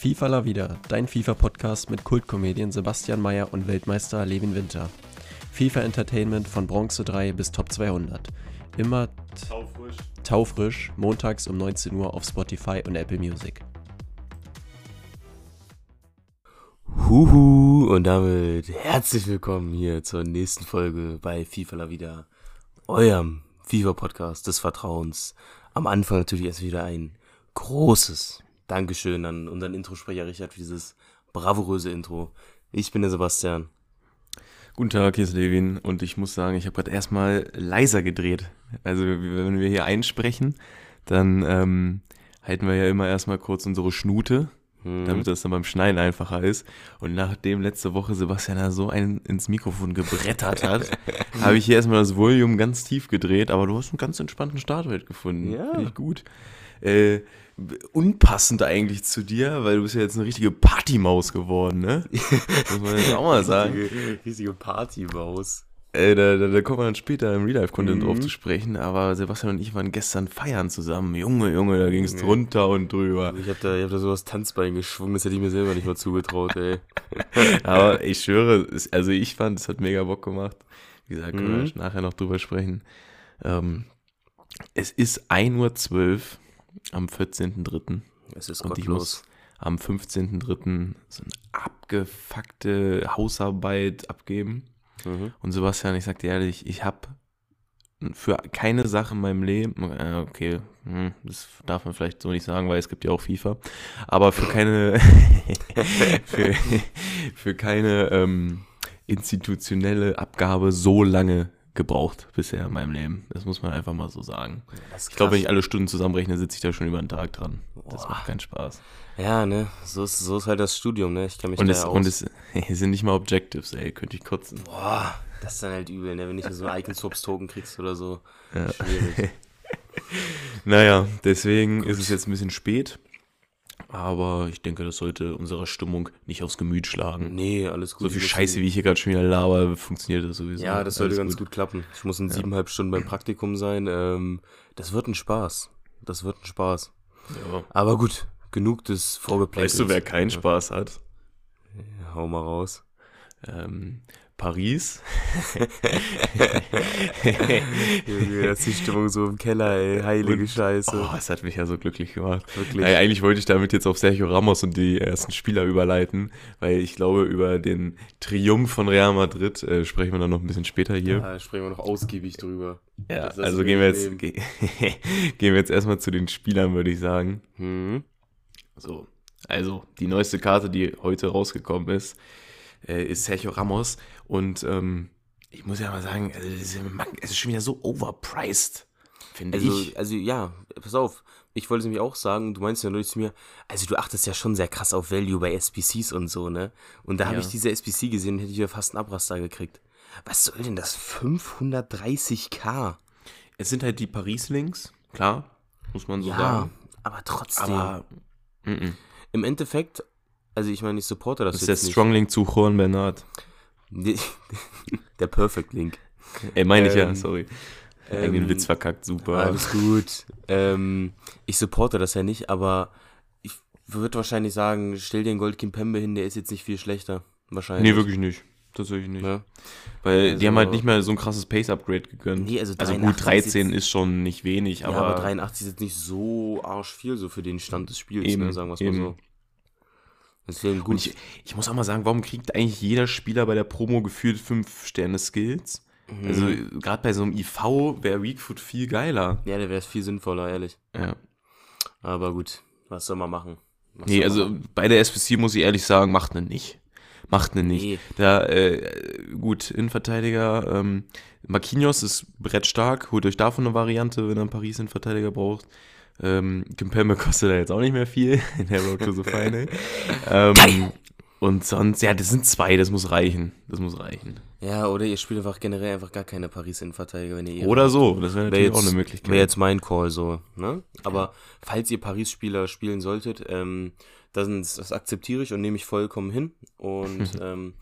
FIFA La Vida, dein FIFA-Podcast mit Kultkomedien Sebastian Mayer und Weltmeister Levin Winter. FIFA Entertainment von Bronze 3 bis Top 200. Immer Taufrisch. taufrisch, montags um 19 Uhr auf Spotify und Apple Music. Huhu und damit herzlich willkommen hier zur nächsten Folge bei FIFA La Vida, eurem FIFA-Podcast des Vertrauens. Am Anfang natürlich erst wieder ein großes Dankeschön an unseren Introsprecher Richard für dieses bravouröse Intro. Ich bin der Sebastian. Guten Tag, hier ist Levin und ich muss sagen, ich habe gerade erstmal leiser gedreht. Also wenn wir hier einsprechen, dann ähm, halten wir ja immer erstmal kurz unsere Schnute, Mhm. damit das dann beim Schneiden einfacher ist. Und nachdem letzte Woche Sebastian da so einen ins Mikrofon gebrettert hat, habe ich hier erstmal das Volume ganz tief gedreht, aber du hast einen ganz entspannten Startwert gefunden. Ja. Finde ich gut. Äh, unpassend eigentlich zu dir, weil du bist ja jetzt eine richtige Partymaus geworden, ne? Muss man jetzt auch mal sagen. Richtige, richtige Partymaus. Äh, da, da, da kommen wir dann später im Real-Life-Content Mhm. drauf zu sprechen, aber Sebastian und ich waren gestern feiern zusammen. Junge, Junge, da ging es drunter und drüber. Ich habe da, ich hab da so das Tanzbein geschwungen, das hätte ich mir selber nicht mal zugetraut, ey. Aber ich schwöre, es, also ich fand, es hat mega Bock gemacht. Wie gesagt, können Mhm. wir nachher noch drüber sprechen. Ähm, es ist 1.12 Uhr am 14.03. Es ist Und ich muss am 15.03. so eine abgefuckte Hausarbeit abgeben. Mhm. Und Sebastian, ich sag dir ehrlich, ich habe für keine Sache in meinem Leben, äh, okay, hm, das darf man vielleicht so nicht sagen, weil es gibt ja auch FIFA, aber für keine, für, für keine ähm, institutionelle Abgabe so lange gebraucht bisher in meinem Leben. Das muss man einfach mal so sagen. Das Ich glaube, wenn ich alle Stunden zusammenrechne, sitze ich da schon über einen Tag dran. Das Boah. macht keinen Spaß. Ja, ne, so ist, so ist halt das Studium, ne? Ich kann mich Und da es, ja und es sind nicht mal Objectives, ey, könnte ich kotzen. Boah, das ist dann halt übel, ne? Wenn du so einen Icon-Swaps-Token kriegst oder so. Ja. Schwierig. Naja, deswegen ist es jetzt ein bisschen spät. Aber ich denke, das sollte unserer Stimmung nicht aufs Gemüt schlagen. Nee, alles gut. So viel Scheiße, wie ich hier gerade schon wieder laber, funktioniert das sowieso. Ja, das sollte Alles ganz gut. klappen. Ich muss in siebeneinhalb Stunden beim Praktikum sein. Ähm, das wird ein Spaß. Das wird ein Spaß. Ja. Aber gut, genug des Vorgeplänkels. Weißt du, wer keinen Spaß hat? Hau mal raus. Ähm, Paris. Junge, das ist die Stimmung so im Keller, ey. Heilige Und- Scheiße. Oh, es hat mich ja so glücklich gemacht. Wirklich. Naja, eigentlich wollte ich damit jetzt auf Sergio Ramos und die ersten Spieler überleiten, weil ich glaube, über den Triumph von Real Madrid äh, sprechen wir dann noch ein bisschen später hier. Da sprechen wir noch ausgiebig drüber. Ja, also gehen wir jetzt, ge gehen wir jetzt erstmal zu den Spielern, würde ich sagen. Hm? So, also die neueste Karte, die heute rausgekommen ist, äh, ist Sergio Ramos. Und ähm, ich muss ja mal sagen, also, es ist schon wieder so overpriced, finde Also, ich. also ja, pass auf. Ich wollte es nämlich auch sagen, du meinst ja neulich zu mir, also du achtest ja schon sehr krass auf Value bei SPCs und so, ne? Und da habe Ja. ich diese SPC gesehen, hätte ich ja fast einen Abraster gekriegt. Was soll denn das? 530k? Es sind halt die Paris-Links, klar, muss man so ja, sagen. aber trotzdem. Aber mm -mm. Im Endeffekt, also ich meine, ich supporte das, das ist der jetzt nicht. Stronglink zu Juan Bernard. der Perfect Link. Ey, meine ich ja, Ähm, sorry. ähm, Irgendwie den Witz verkackt, super. Alles gut. ähm, ich supporte das ja nicht, aber ich würde wahrscheinlich sagen, stell dir einen Gold Pembe hin, der ist jetzt nicht viel schlechter. Wahrscheinlich. Nee, wirklich nicht. Tatsächlich nicht. Ja. Weil die haben halt Also- nicht mehr so ein krasses Pace-Upgrade gegönnt. Nee, also also 83 gut, 13 ist- schon nicht wenig, Ja, aber, aber 83 ist jetzt nicht so arsch viel so für den Stand des Spiels, Eben, ne, sagen wir es mal eben. so. Deswegen Und gut. ich, ich muss auch mal sagen, warum kriegt eigentlich jeder Spieler bei der Promo gefühlt 5 Sterne Skills? Mhm. Also gerade bei so einem IV wäre Weakfoot viel geiler. ja, der wäre viel sinnvoller, ehrlich. Ja. Aber gut, was soll man machen? Was Nee, also machen? bei der SPC muss ich ehrlich sagen, macht ne nicht. Macht ne nicht. Nee. Da, äh, gut, Innenverteidiger, ähm, Marquinhos ist brettstark, holt euch davon eine Variante, wenn ihr einen Paris Innenverteidiger braucht. Ähm, Kimpembe kostet da jetzt auch nicht mehr viel in der Road to the Final. ähm, und sonst, ja, das sind zwei, das muss reichen. Das muss reichen. Ja, oder ihr spielt einfach generell einfach gar keine Paris-Innenverteidiger, wenn ihr Oder so, das wäre natürlich jetzt, auch eine Möglichkeit. Wäre jetzt mein Call so, ne? Aber falls ihr Paris-Spieler spielen solltet, ähm, das, das akzeptiere ich und nehme ich vollkommen hin und ähm,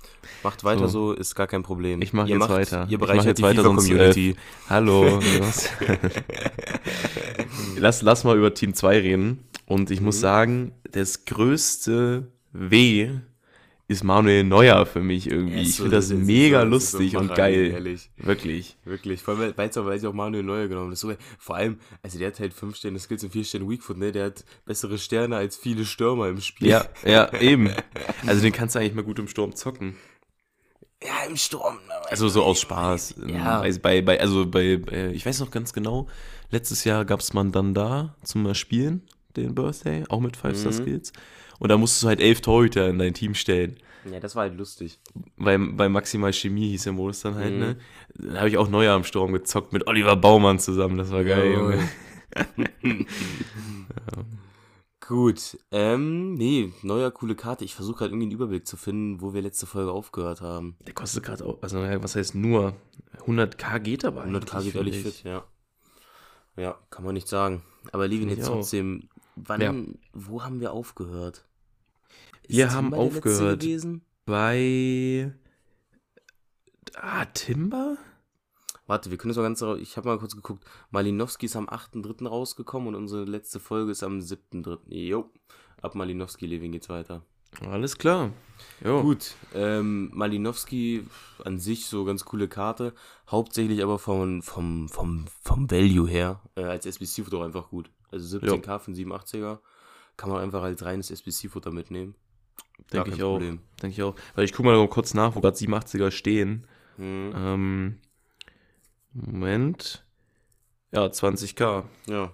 macht weiter so. ist gar kein Problem. Ich mache jetzt macht- weiter. Ihr bereichert jetzt die weiter, sonst, FIFA-Community. Äh, hallo. lass, lass mal über Team 2 reden. Und ich muss Mhm. sagen, das größte Weh ist Manuel Neuer für mich irgendwie. Ich finde das mega lustig und geil. Ehrlich. Wirklich. Wirklich. Vor allem, weil es auch, Manuel Neuer genommen ist. So, vor allem, also der hat halt 5 Sterne Skills und 4 Sterne Weakfoot, ne? Der hat bessere Sterne als viele Stürmer im Spiel. Ja, ja, eben. Also den kannst du eigentlich mal gut im Sturm zocken. Ja, im Sturm. Also so aus Spaß. Ja. Bei, bei, also bei, äh, ich weiß noch ganz genau, letztes Jahr gab es man dann da zum Spielen, den Birthday, auch mit Five Star Mhm. Und da musstest du halt elf Torhüter in dein Team stellen. Ja, das war halt lustig. Bei, bei Maximal Chemie hieß der Modus dann halt, Mhm. ne? Da habe ich auch Neuer am Sturm gezockt mit Oliver Baumann zusammen. Das war geil. Junge. Gut, ähm, nee, neuer coole Karte. Ich versuche gerade irgendwie einen Überblick zu finden, wo wir letzte Folge aufgehört haben. Der kostet gerade auch, also was heißt nur? 100k geht aber 100k eigentlich, geht ehrlich fit, ja. Ja, kann man nicht sagen. Aber Levin, jetzt trotzdem, wann, Ja. wo haben wir aufgehört? Wir haben Timber aufgehört. Bei. Ah, Timber? Warte, wir können das mal ganz, ich habe mal kurz geguckt. Malinowski ist am 8.3. rausgekommen und unsere letzte Folge ist am 7.3. Jo, ab Malinowski, Levin geht's weiter. Alles klar. Jo. Gut, ähm, Malinowski an sich so ganz coole Karte, hauptsächlich aber vom, vom, vom, vom Value her, äh, als SBC-Futter einfach gut. Also 17k für einen 87er kann man einfach als reines SBC-Futter mitnehmen. Denke ich auch. Denke ich auch. Weil ich gucke mal noch kurz nach, wo gerade 87er stehen. Mhm. Ähm, Moment. Ja, 20k. Ja.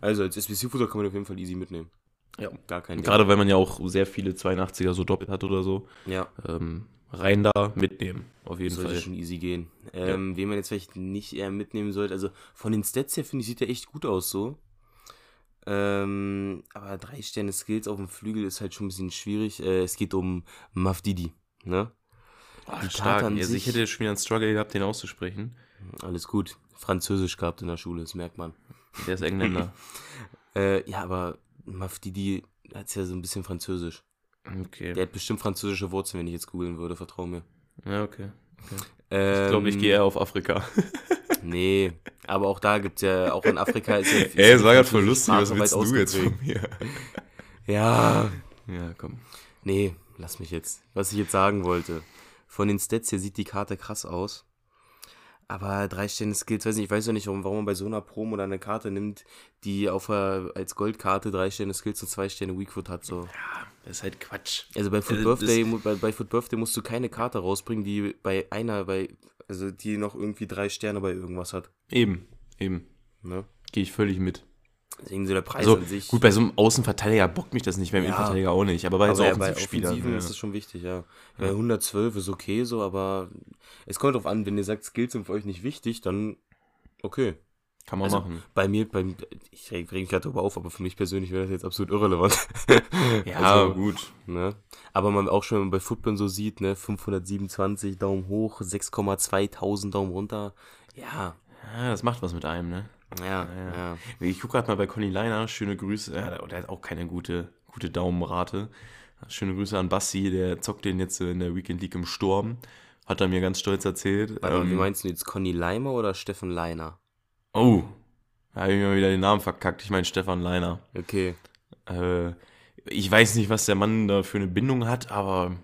Also als SBC-Futter kann man auf jeden Fall easy mitnehmen. Ja. Gar kein Gerade weil man ja auch sehr viele 82er so doppelt hat oder so. Ja, Ähm, rein da mitnehmen. Auf jeden sollte Fall. schon easy gehen. Ähm, Wen man jetzt vielleicht nicht eher mitnehmen sollte, also von den Stats her finde ich, sieht er echt gut aus so. Ähm, aber drei Sterne Skills auf dem Flügel ist halt schon ein bisschen schwierig. Äh, es geht um Mafdidi, ne? Die stark. An Also ich hätte schon wieder einen Struggle gehabt, den auszusprechen. Alles gut. Französisch gehabt in der Schule, das merkt man. Der ist Engländer. Äh, ja, aber Mafdidi hat ja so ein bisschen Französisch. Okay. Der hat bestimmt französische Wurzeln, wenn ich jetzt googeln würde, vertrau mir. Ja, okay. Ähm, Ich glaube, ich gehe eher auf Afrika. Nee, aber auch da gibt's ja, auch in Afrika ist ja. ist Ey, ja das war gerade voll lustig. Was willst du jetzt von mir? Ja, Ja, komm. nee, lass mich jetzt. Was ich jetzt sagen wollte. Von den Stats hier sieht die Karte krass aus. Aber drei Sterne Skills, weiß nicht, ich weiß ja nicht, warum, warum man bei so einer Promo oder eine Karte nimmt, die auf als Goldkarte drei Sterne Skills und zwei Sterne Weakfoot hat. So. Das ist halt Quatsch. Also bei Foot Äh, Birthday, bei, bei Foot Birthday musst du keine Karte rausbringen, die bei einer, bei, also die noch irgendwie drei Sterne bei irgendwas hat. Eben, eben. Ne? Gehe ich völlig mit. Deswegen so der Preis Also, an sich. gut, bei so einem Außenverteidiger bockt mich das nicht, beim Ja. Innenverteidiger auch nicht. Aber bei so aber ja, bei Offensivspielern. Offensiven Ja. ist das schon wichtig, ja. Bei 112 ist okay so, aber es kommt drauf an, wenn ihr sagt, Skills sind für euch nicht wichtig, dann okay. Kann man Also, machen. Bei mir, beim, ich reg reg mich gerade darüber auf, aber für mich persönlich wäre das jetzt absolut irrelevant. Ja, also, gut. Ne? Aber man auch schon bei Football so sieht, ne, 527 Daumen hoch, 6,2 tausend Daumen runter. Ja, Ja, das macht was mit einem, ne? ja, ja. ja. Ich gucke gerade mal bei Conny Leiner, schöne Grüße. Ja, der, der hat auch keine gute, gute Daumenrate. Schöne Grüße an Basti, der zockt den jetzt in der Weekend League im Sturm. Hat er mir ganz stolz erzählt. Warte Ähm, wie meinst du jetzt Conny Leimer oder Steffen Leiner? Oh, da habe ich mir mal wieder den Namen verkackt. Ich meine Stefan Leiner. Okay. Äh, ich weiß nicht, was der Mann da für eine Bindung hat, aber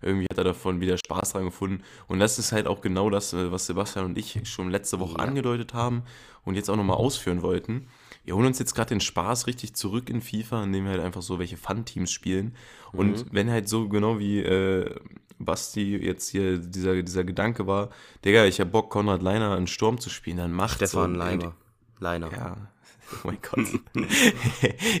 irgendwie hat er davon wieder Spaß dran gefunden. Und das ist halt auch genau das, äh, was Sebastian und ich schon letzte Woche Ja. angedeutet haben und jetzt auch nochmal ausführen wollten. Wir holen uns jetzt gerade den Spaß richtig zurück in FIFA, indem wir halt einfach so welche Fun-Teams spielen. Und wenn halt so genau wie äh, Basti jetzt hier dieser, dieser Gedanke war, Digga, ich hab Bock, Konrad Leiner in Sturm zu spielen, dann macht Stefan so. Leimer. Leiner. Ja. Oh mein Gott.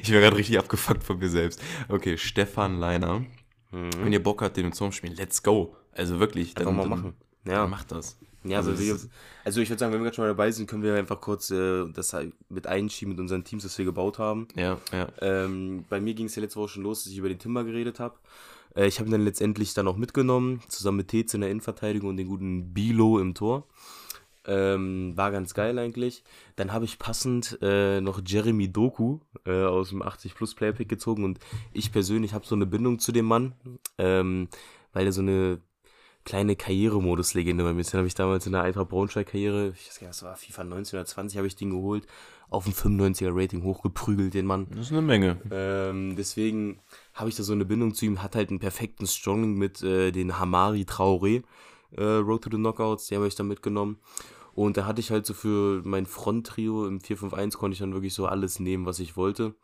ich war gerade richtig abgefuckt von mir selbst. Okay, Stefan Leiner. Wenn ihr Bock habt, den im Zorn spielen, let's go. Also wirklich. Einfach mal machen. Ja. Ja. Macht das. Ja, Also wir, also ich würde sagen, wenn wir gerade schon mal dabei sind, können wir einfach kurz äh, das halt mit einschieben mit unseren Teams, das wir gebaut haben. Ja, ja. Ähm, bei mir ging es ja letzte Woche schon los, dass ich über den Timber geredet habe. Äh, ich habe ihn dann letztendlich dann auch mitgenommen, zusammen mit Tez in der Innenverteidigung und den guten Bilo im Tor. Ähm, war ganz geil eigentlich. Dann habe ich passend äh, noch Jeremy Doku äh, aus dem 80 Plus Player Pick gezogen und ich persönlich habe so eine Bindung zu dem Mann, ähm, weil er so eine kleine Karrieremodus-Legende bei mir. Den habe ich damals in der Eintracht Braunschweig-Karriere, ich weiß gar nicht, was war FIFA 19 oder 20, habe ich den geholt. auf ein 95er Rating hochgeprügelt, den Mann. Das ist eine Menge. Ähm, deswegen habe ich da so eine Bindung zu ihm. Hat halt einen perfekten Strong mit äh, den Hamari Traoré. Äh, Road to the Knockouts, die habe ich da mitgenommen. Und da hatte ich halt so für mein Front-Trio im 4-5-1 konnte ich dann wirklich so alles nehmen, was ich wollte.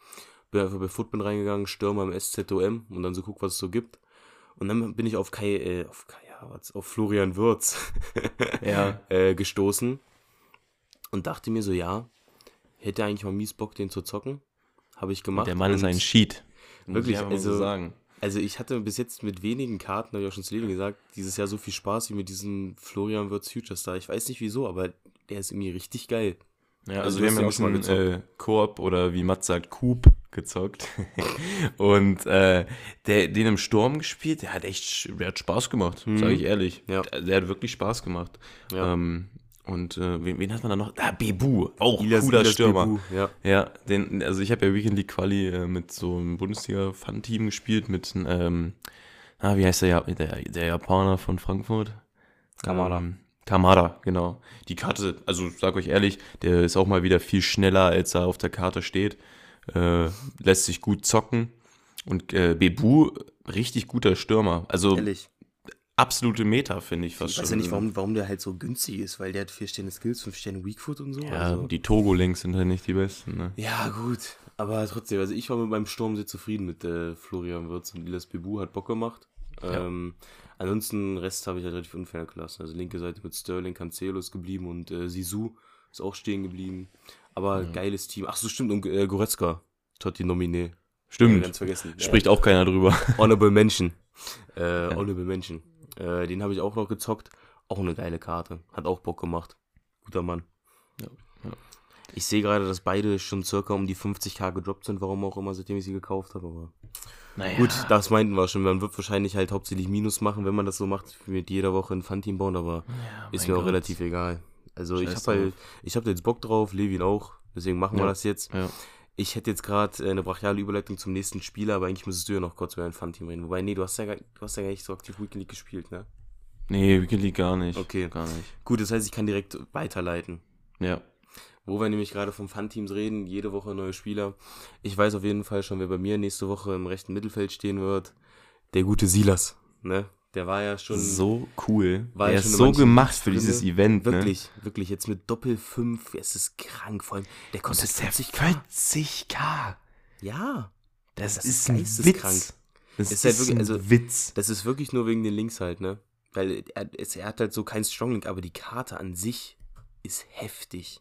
Bin einfach bei Football reingegangen, Stürmer im SZOM und dann so guck, was es so gibt. Und dann bin ich auf Kai, äh, auf Kai Havertz, auf Florian Würz Ja. äh, gestoßen und dachte mir so, ja, hätte eigentlich mal mies Bock, den zu zocken. Habe ich gemacht. Der Mann ist ein Sheet. Wirklich, mal so also- sagen. Also ich hatte bis jetzt mit wenigen Karten, habe ich auch schon zu Leben gesagt, dieses Jahr so viel Spaß wie mit diesem Florian Würz Future Star. Ich weiß nicht wieso, aber der ist irgendwie richtig geil. Ja, Also also, wir haben ja auch schon äh, Koop oder wie Matt sagt, Coop gezockt. und äh, der, den im Sturm gespielt, der hat echt, der hat Spaß gemacht, Mhm. sage ich ehrlich. Ja. Der, der hat wirklich Spaß gemacht. Ja. Ähm, und äh, wen, wen hat man da noch? Ah, Bebu, auch Ilas- cooler Ilas Stürmer. Bebu, Ja. Ja, den, also ich habe ja Weekend League Quali äh, mit so einem Bundesliga-Fun-Team gespielt, mit, ähm, ah, wie heißt der, Ja- der, der Japaner von Frankfurt? Kamada. Ähm, Kamada, genau. Die Karte, also sag euch ehrlich, der ist auch mal wieder viel schneller, als er auf der Karte steht. Äh, lässt sich gut zocken. Und äh, Bebu, richtig guter Stürmer. Also Ehrlich. absolute Meta, finde ich fast Ich weiß ja nicht, warum, warum der halt so günstig ist, weil der hat vier Sterne Skills, fünf Sterne Weakfoot und so. Ja, also. die Togo-Links sind halt nicht die besten, ne? ja, gut. Aber trotzdem, also ich war mit meinem Sturm sehr zufrieden mit äh, Florian Würz und Ilas Bebu, hat Bock gemacht. Ja. Ähm, ansonsten, Rest habe ich halt relativ unfair gelassen. Also linke Seite mit Sterling, Cancelo ist geblieben und äh, Sisu ist auch stehen geblieben. Aber geiles Team. Ach so, stimmt, und äh, Goretzka, Totti Nominé. Stimmt. Ganz vergessen. Spricht auch keiner drüber. Honorable Mention. Äh, Honorable Mention. Äh, den habe ich auch noch gezockt. Auch eine geile Karte. Hat auch Bock gemacht. Guter Mann. Ja, ja. Ich sehe gerade, dass beide schon circa um die 50k gedroppt sind, warum auch immer, seitdem ich sie gekauft habe. Aber Naja. gut, das meinten wir schon. Man wird wahrscheinlich halt hauptsächlich Minus machen, wenn man das so macht, mit jeder Woche ein Fun-Team bauen, aber Ja, ist mir auch Gott. relativ egal. Also ich Scheiß habe halt, ich habe jetzt Bock drauf, Levin auch, deswegen machen wir Ja. das jetzt. Ja. Ich hätte jetzt gerade äh, eine brachiale Überleitung zum nächsten Spieler, aber eigentlich müsstest du ja noch kurz über ein Fun-Team reden. Wobei, nee, du hast ja, gar, du hast ja gar nicht so aktiv Weekend League gespielt, ne? Nee, Weekend League gar nicht. Okay. Gar nicht. Gut, das heißt, ich kann direkt weiterleiten. Ja. Wo wir nämlich gerade vom Fun-Teams reden, jede Woche neue Spieler. Ich weiß auf jeden Fall schon, wer bei mir nächste Woche im rechten Mittelfeld stehen wird. Der gute Silas, ne? Der war ja schon so cool. war er ja ist so gemacht für dieses Event, ne? wirklich, wirklich jetzt mit Doppel 5, es ist krank, vor allem der kostet das ist der 40k. 40k. Ja, Das, Das ist geisteskrank. Witz. Das Ist ist, halt wirklich- also- Witz. das ist wirklich nur wegen den Links halt, ne? Weil er, er hat halt so keinen Stronglink, aber die Karte an sich ist heftig.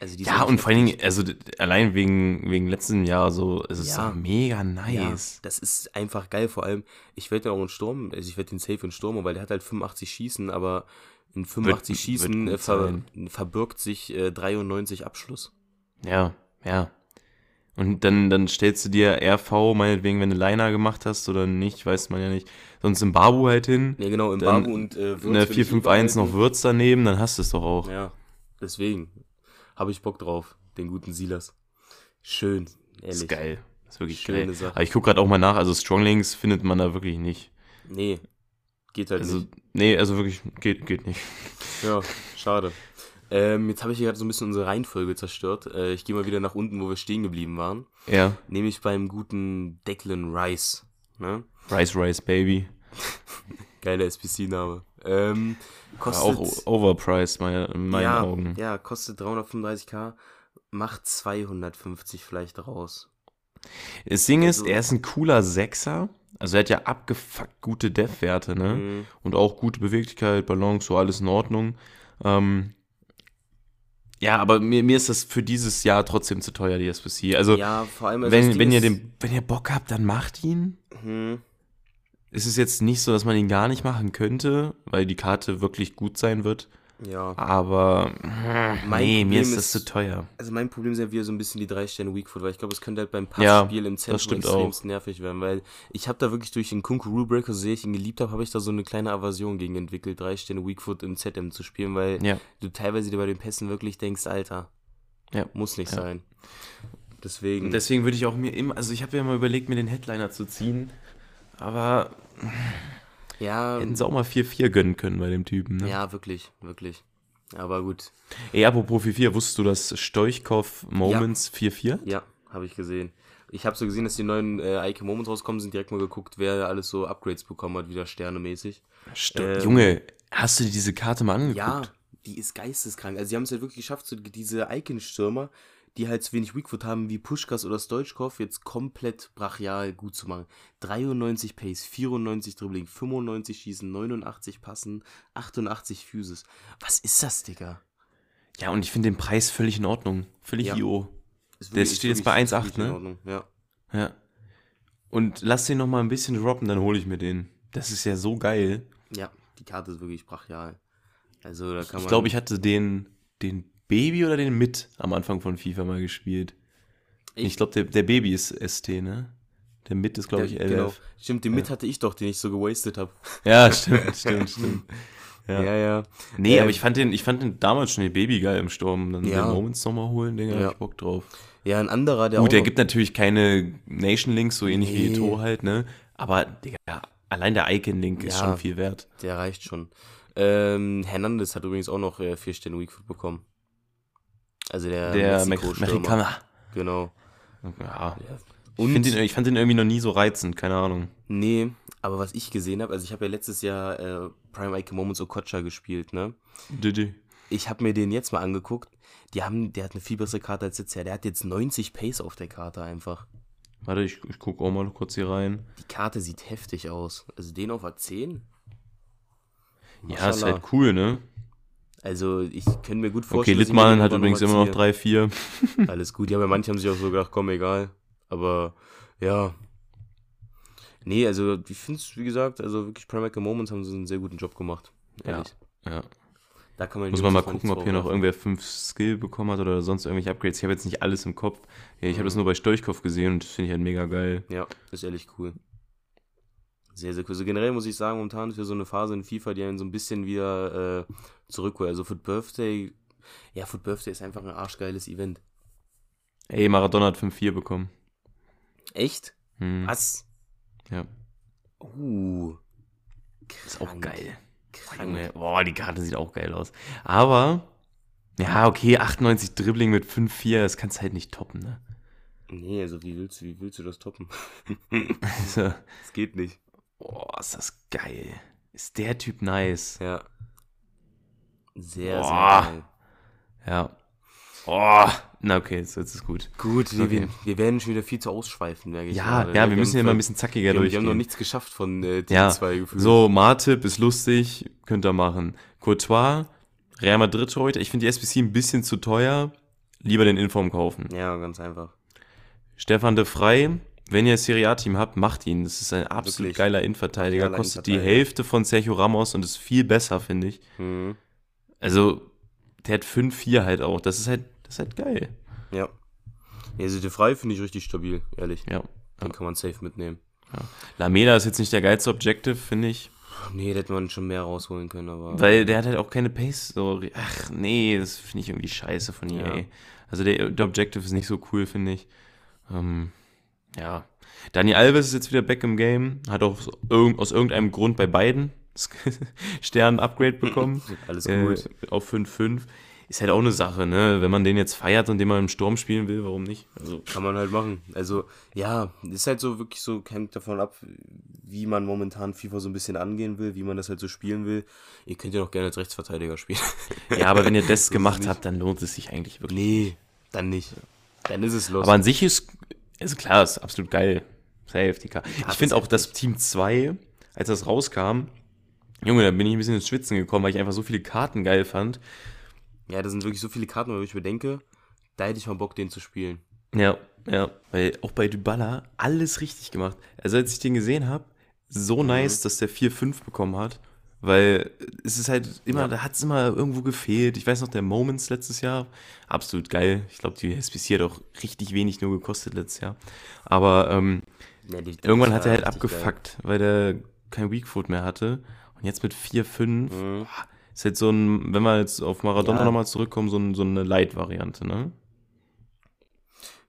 Also die Ja, und vor allen. Dingen, also allein wegen, wegen letzten Jahr so, es ist Ja. mega Ja, nice. das ist einfach geil. Vor allem, ich werde ja auch einen Sturm, also ich werde den safe in Sturm, weil der hat halt 85 Schießen, aber in 85 wird Schießen gut äh, ver, verbirgt sich äh, 93 Abschluss. Ja, ja. Und dann, dann stellst du dir RV, meinetwegen, wenn du Liner gemacht hast oder nicht, weiß man ja nicht. Sonst im Babu halt hin. Ja, genau, im Babu und äh, Würz will ich 451 noch. Würz daneben, dann hast du es doch auch. Ja, deswegen habe ich Bock drauf, den guten Silas. Schön, ehrlich. ist geil. Ist wirklich Schöne geil. Sache. Aber ich gucke gerade auch mal nach, also Stronglings findet man da wirklich nicht. Nee, geht halt Also, nicht. nee, also wirklich, geht, geht nicht. Ja, schade. Ähm, jetzt habe ich hier gerade so ein bisschen unsere Reihenfolge zerstört. Äh, ich gehe mal wieder nach unten, wo wir stehen geblieben waren. Ja. Nämlich beim guten Declan Rice. Ne? Rice Rice Baby. Geiler SPC-Name. Ähm, kostet, auch overpriced, meine, in meinen ja, Augen. Ja, kostet 335k, macht 250 vielleicht raus. Das Ding ist, Also- er ist ein cooler Sechser. Also er hat ja abgefuckt gute Dev-Werte, ne? Mhm. Und auch gute Beweglichkeit, Balance, so alles in Ordnung. Ähm, ja, aber mir, mir ist das für dieses Jahr trotzdem zu teuer, die SPC. Also, ja, vor allem, also wenn, wenn, ihr den, wenn ihr Bock habt, dann macht ihn. Hm, Es ist jetzt nicht so, dass man ihn gar nicht machen könnte, weil die Karte wirklich gut sein wird. ja. Aber Mein nee, mir Problem ist das ist- zu teuer. Also mein Problem sind wieder so ein bisschen die drei Sterne Weakfoot, weil ich glaube, es könnte halt beim Ja, Passspiel im das Zentrum extremst nervig werden, weil ich habe da wirklich durch den Kunku Rule Breaker, so sehr ich ihn geliebt habe, habe ich da so eine kleine Aversion gegen entwickelt, drei Sterne Weakfoot im ZM zu spielen, weil Ja. du teilweise dir bei den Pässen wirklich denkst, Alter, Ja. muss nicht Ja. sein. Deswegen, Und deswegen würde ich auch mir immer, also ich habe ja mal überlegt, mir den Headliner zu ziehen, aber ja, hätten sie auch mal 4-4 gönnen können bei dem Typen, ne? ja, wirklich, wirklich. Aber gut. Ey, apropos 4-4, wusstest du, dass Stoichkov Moments 4-4? Ja, habe ich gesehen. Ich habe so gesehen, dass die neuen äh, Ike Moments rauskommen sind, direkt mal geguckt, wer alles so Upgrades bekommen hat, wieder sternemäßig. Sto Ähm, Junge, hast du dir diese Karte mal angeguckt? Ja, die ist geisteskrank. Also, sie haben es halt wirklich geschafft, so diese Icon-Stürmer, die halt so wenig Weakfoot haben wie Pushkas oder Stoichkov, jetzt komplett brachial gut zu machen. 93 Pace, 94 Dribbling, 95 Schießen, 89 Passen, 88 Physis. Was ist das, Digga? Ja, und ich finde den Preis völlig in Ordnung. Völlig Ja. IO. Der steht jetzt bei wirklich 1,8, wirklich in ne? Ordnung, Ja. Ja. Und lass den noch mal ein bisschen droppen, dann hole ich mir den. Das ist ja so geil. ja, die Karte ist wirklich brachial. Also, da kann man. Ich glaube, ich hatte den, den Baby oder den Mit am Anfang von FIFA mal gespielt. Ich- Ich glaube, der, der Baby ist ST, ne? Der Mit ist, glaube ich, Ja, 11. genau. Stimmt, den mit hatte ich doch, den ich so gewastet habe. Ja, stimmt, stimmt, stimmt. Ja. Ja, ja. Nee, Ähm, aber ich fand den, ich fand den damals schon den Baby geil im Sturm. Dann Ja. den Moments nochmal holen, Digga, Ja. hab ich Bock drauf. Ja, ein anderer, der Gut, auch der gibt natürlich keine Nation Links, so ähnlich wie Nee. Eto'o halt, ne? Aber, Digga, allein der Icon-Link ist Ja. schon viel wert. Der reicht schon. Ähm, Hernandez hat übrigens auch noch äh, vier Sterne Weakfoot bekommen. Also der, Der. Mexikaner. Genau. Ja. Ich, Und find den, ich fand den irgendwie noch nie so reizend, keine Ahnung. nee, aber was ich gesehen habe, also ich habe ja letztes Jahr äh, Prime Ike Moments Okocha gespielt, ne? Didi. Ich habe mir den jetzt mal angeguckt. Die haben, der hat eine viel bessere Karte als jetzt her. Der hat jetzt 90 Pace auf der Karte einfach. Warte, ich, ich guck auch mal kurz hier rein. Die Karte sieht heftig aus. Also den auf A10? Ja, ist Maschallah. halt cool, ne? Also ich könnte mir gut Okay, vorstellen. mir Littmann hat übrigens immer noch ziehe. 3, 4. Alles gut. Ja, aber manche haben sich auch so gedacht, komm, egal. Aber ja. Nee, also ich finde es, wie gesagt, also wirklich Primaker Moments haben sie einen sehr guten Job gemacht. Ja. Ehrlich. Ja. Da kann man Muss man mal gucken, ob hier noch irgendwer 5 Skill bekommen hat oder sonst irgendwelche Upgrades. Ich habe jetzt nicht alles im Kopf. Ja, ich habe Mhm. das nur bei Stoichkov gesehen und das finde ich halt mega geil. Ja, ist ehrlich cool. Sehr, sehr cool. Also generell muss ich sagen, momentan für so eine Phase in FIFA, die einen so ein bisschen wieder äh, zurückholt. Also Foot Birthday, ja, Foot Birthday ist einfach ein arschgeiles Event. Ey, Maradona hat 5-4 bekommen. Echt? Hm. Was? Ja. Uh. Ist auch krank, geil. Krank. Boah, die Karte sieht auch geil aus. Aber, ja, okay, 98 Dribbling mit 5-4, das kannst du halt nicht toppen, ne? Nee, also wie willst du, wie willst du das toppen? Also, Das geht nicht. boah, ist das geil. Ist der Typ nice. Ja. Sehr, Boah. sehr geil. Ja. Oh, na okay, jetzt jetzt ist gut. Gut, wir, Okay. wir, wir werden schon wieder viel zu ausschweifen, merke ich. Ja, gerade. ja, wir müssen ja mal ein bisschen zackiger wir, haben- wir durchgehen. haben noch nichts geschafft von äh, Team Ja, 2 gefühlt. So, Martip ist lustig, könnt ihr machen. Courtois, Real Madrid heute, ich finde die SBC ein bisschen zu teuer. Lieber den Inform kaufen. Ja, ganz einfach. Stefan de Frey, wenn ihr ein Serie A-Team habt, macht ihn. Das ist ein absolut Wirklich. geiler Innenverteidiger. Geiler Kostet die Innenverteidiger. Hälfte von Sergio Ramos und ist viel besser, finde ich. Mhm. Also, der hat 5-4 halt auch. Das ist halt, das ist halt geil. Ja. Ja, also der Frei finde ich richtig stabil, ehrlich. Ja. Den kann man safe mitnehmen. Lamela ist jetzt nicht der geilste Objective, finde ich. Nee, da hätte man schon mehr rausholen können, aber. Weil der hat halt auch keine Pace. So, ach nee, das finde ich irgendwie scheiße von EA. Ja. Also der, der Objective ist nicht so cool, finde ich. Ähm, ja. Dani Alves ist jetzt wieder back im Game. Hat auch aus irgendeinem Grund bei beiden Sternen Upgrade bekommen. Alles äh, gut. auf 5-5. Ist halt auch eine Sache, ne? Wenn man den jetzt feiert und den mal im Sturm spielen will, warum nicht? Also, Kann man halt machen. Also, ja, ist halt so wirklich so, hängt davon ab, wie man momentan FIFA so ein bisschen angehen will, wie man das halt so spielen will. Ihr könnt ja auch gerne als Rechtsverteidiger spielen. ja, aber wenn ihr das ist gemacht habt, dann lohnt es sich eigentlich wirklich. nee, dann nicht. Dann ist es los. Aber an sich ist, ist klar, ist absolut geil. Safe, die Karte. Ich das finde auch das Team 2, als das rauskam, Junge, da bin ich ein bisschen ins Schwitzen gekommen, weil ich einfach so viele Karten geil fand. ja, da sind wirklich so viele Karten, wo ich bedenke, da hätte ich mal Bock, den zu spielen. Ja, ja. Weil auch bei Dybala alles richtig gemacht. Also als ich den gesehen habe, so nice, dass der 4-5 bekommen hat. Weil es ist halt immer, Ja. da hat es immer irgendwo gefehlt. Ich weiß noch, der Moments letztes Jahr, absolut geil. Ich glaube, die SPC hat auch richtig wenig nur gekostet letztes Jahr. Aber ähm, Nee, die- Irgendwann das hat er halt richtig geil. abgefuckt, weil der kein Weakfoot mehr hatte. Und jetzt mit 4-5 Mhm. ist halt so ein, wenn wir jetzt auf Maradona Ja. nochmal zurückkommen, so, ein, so eine Light-Variante, ne?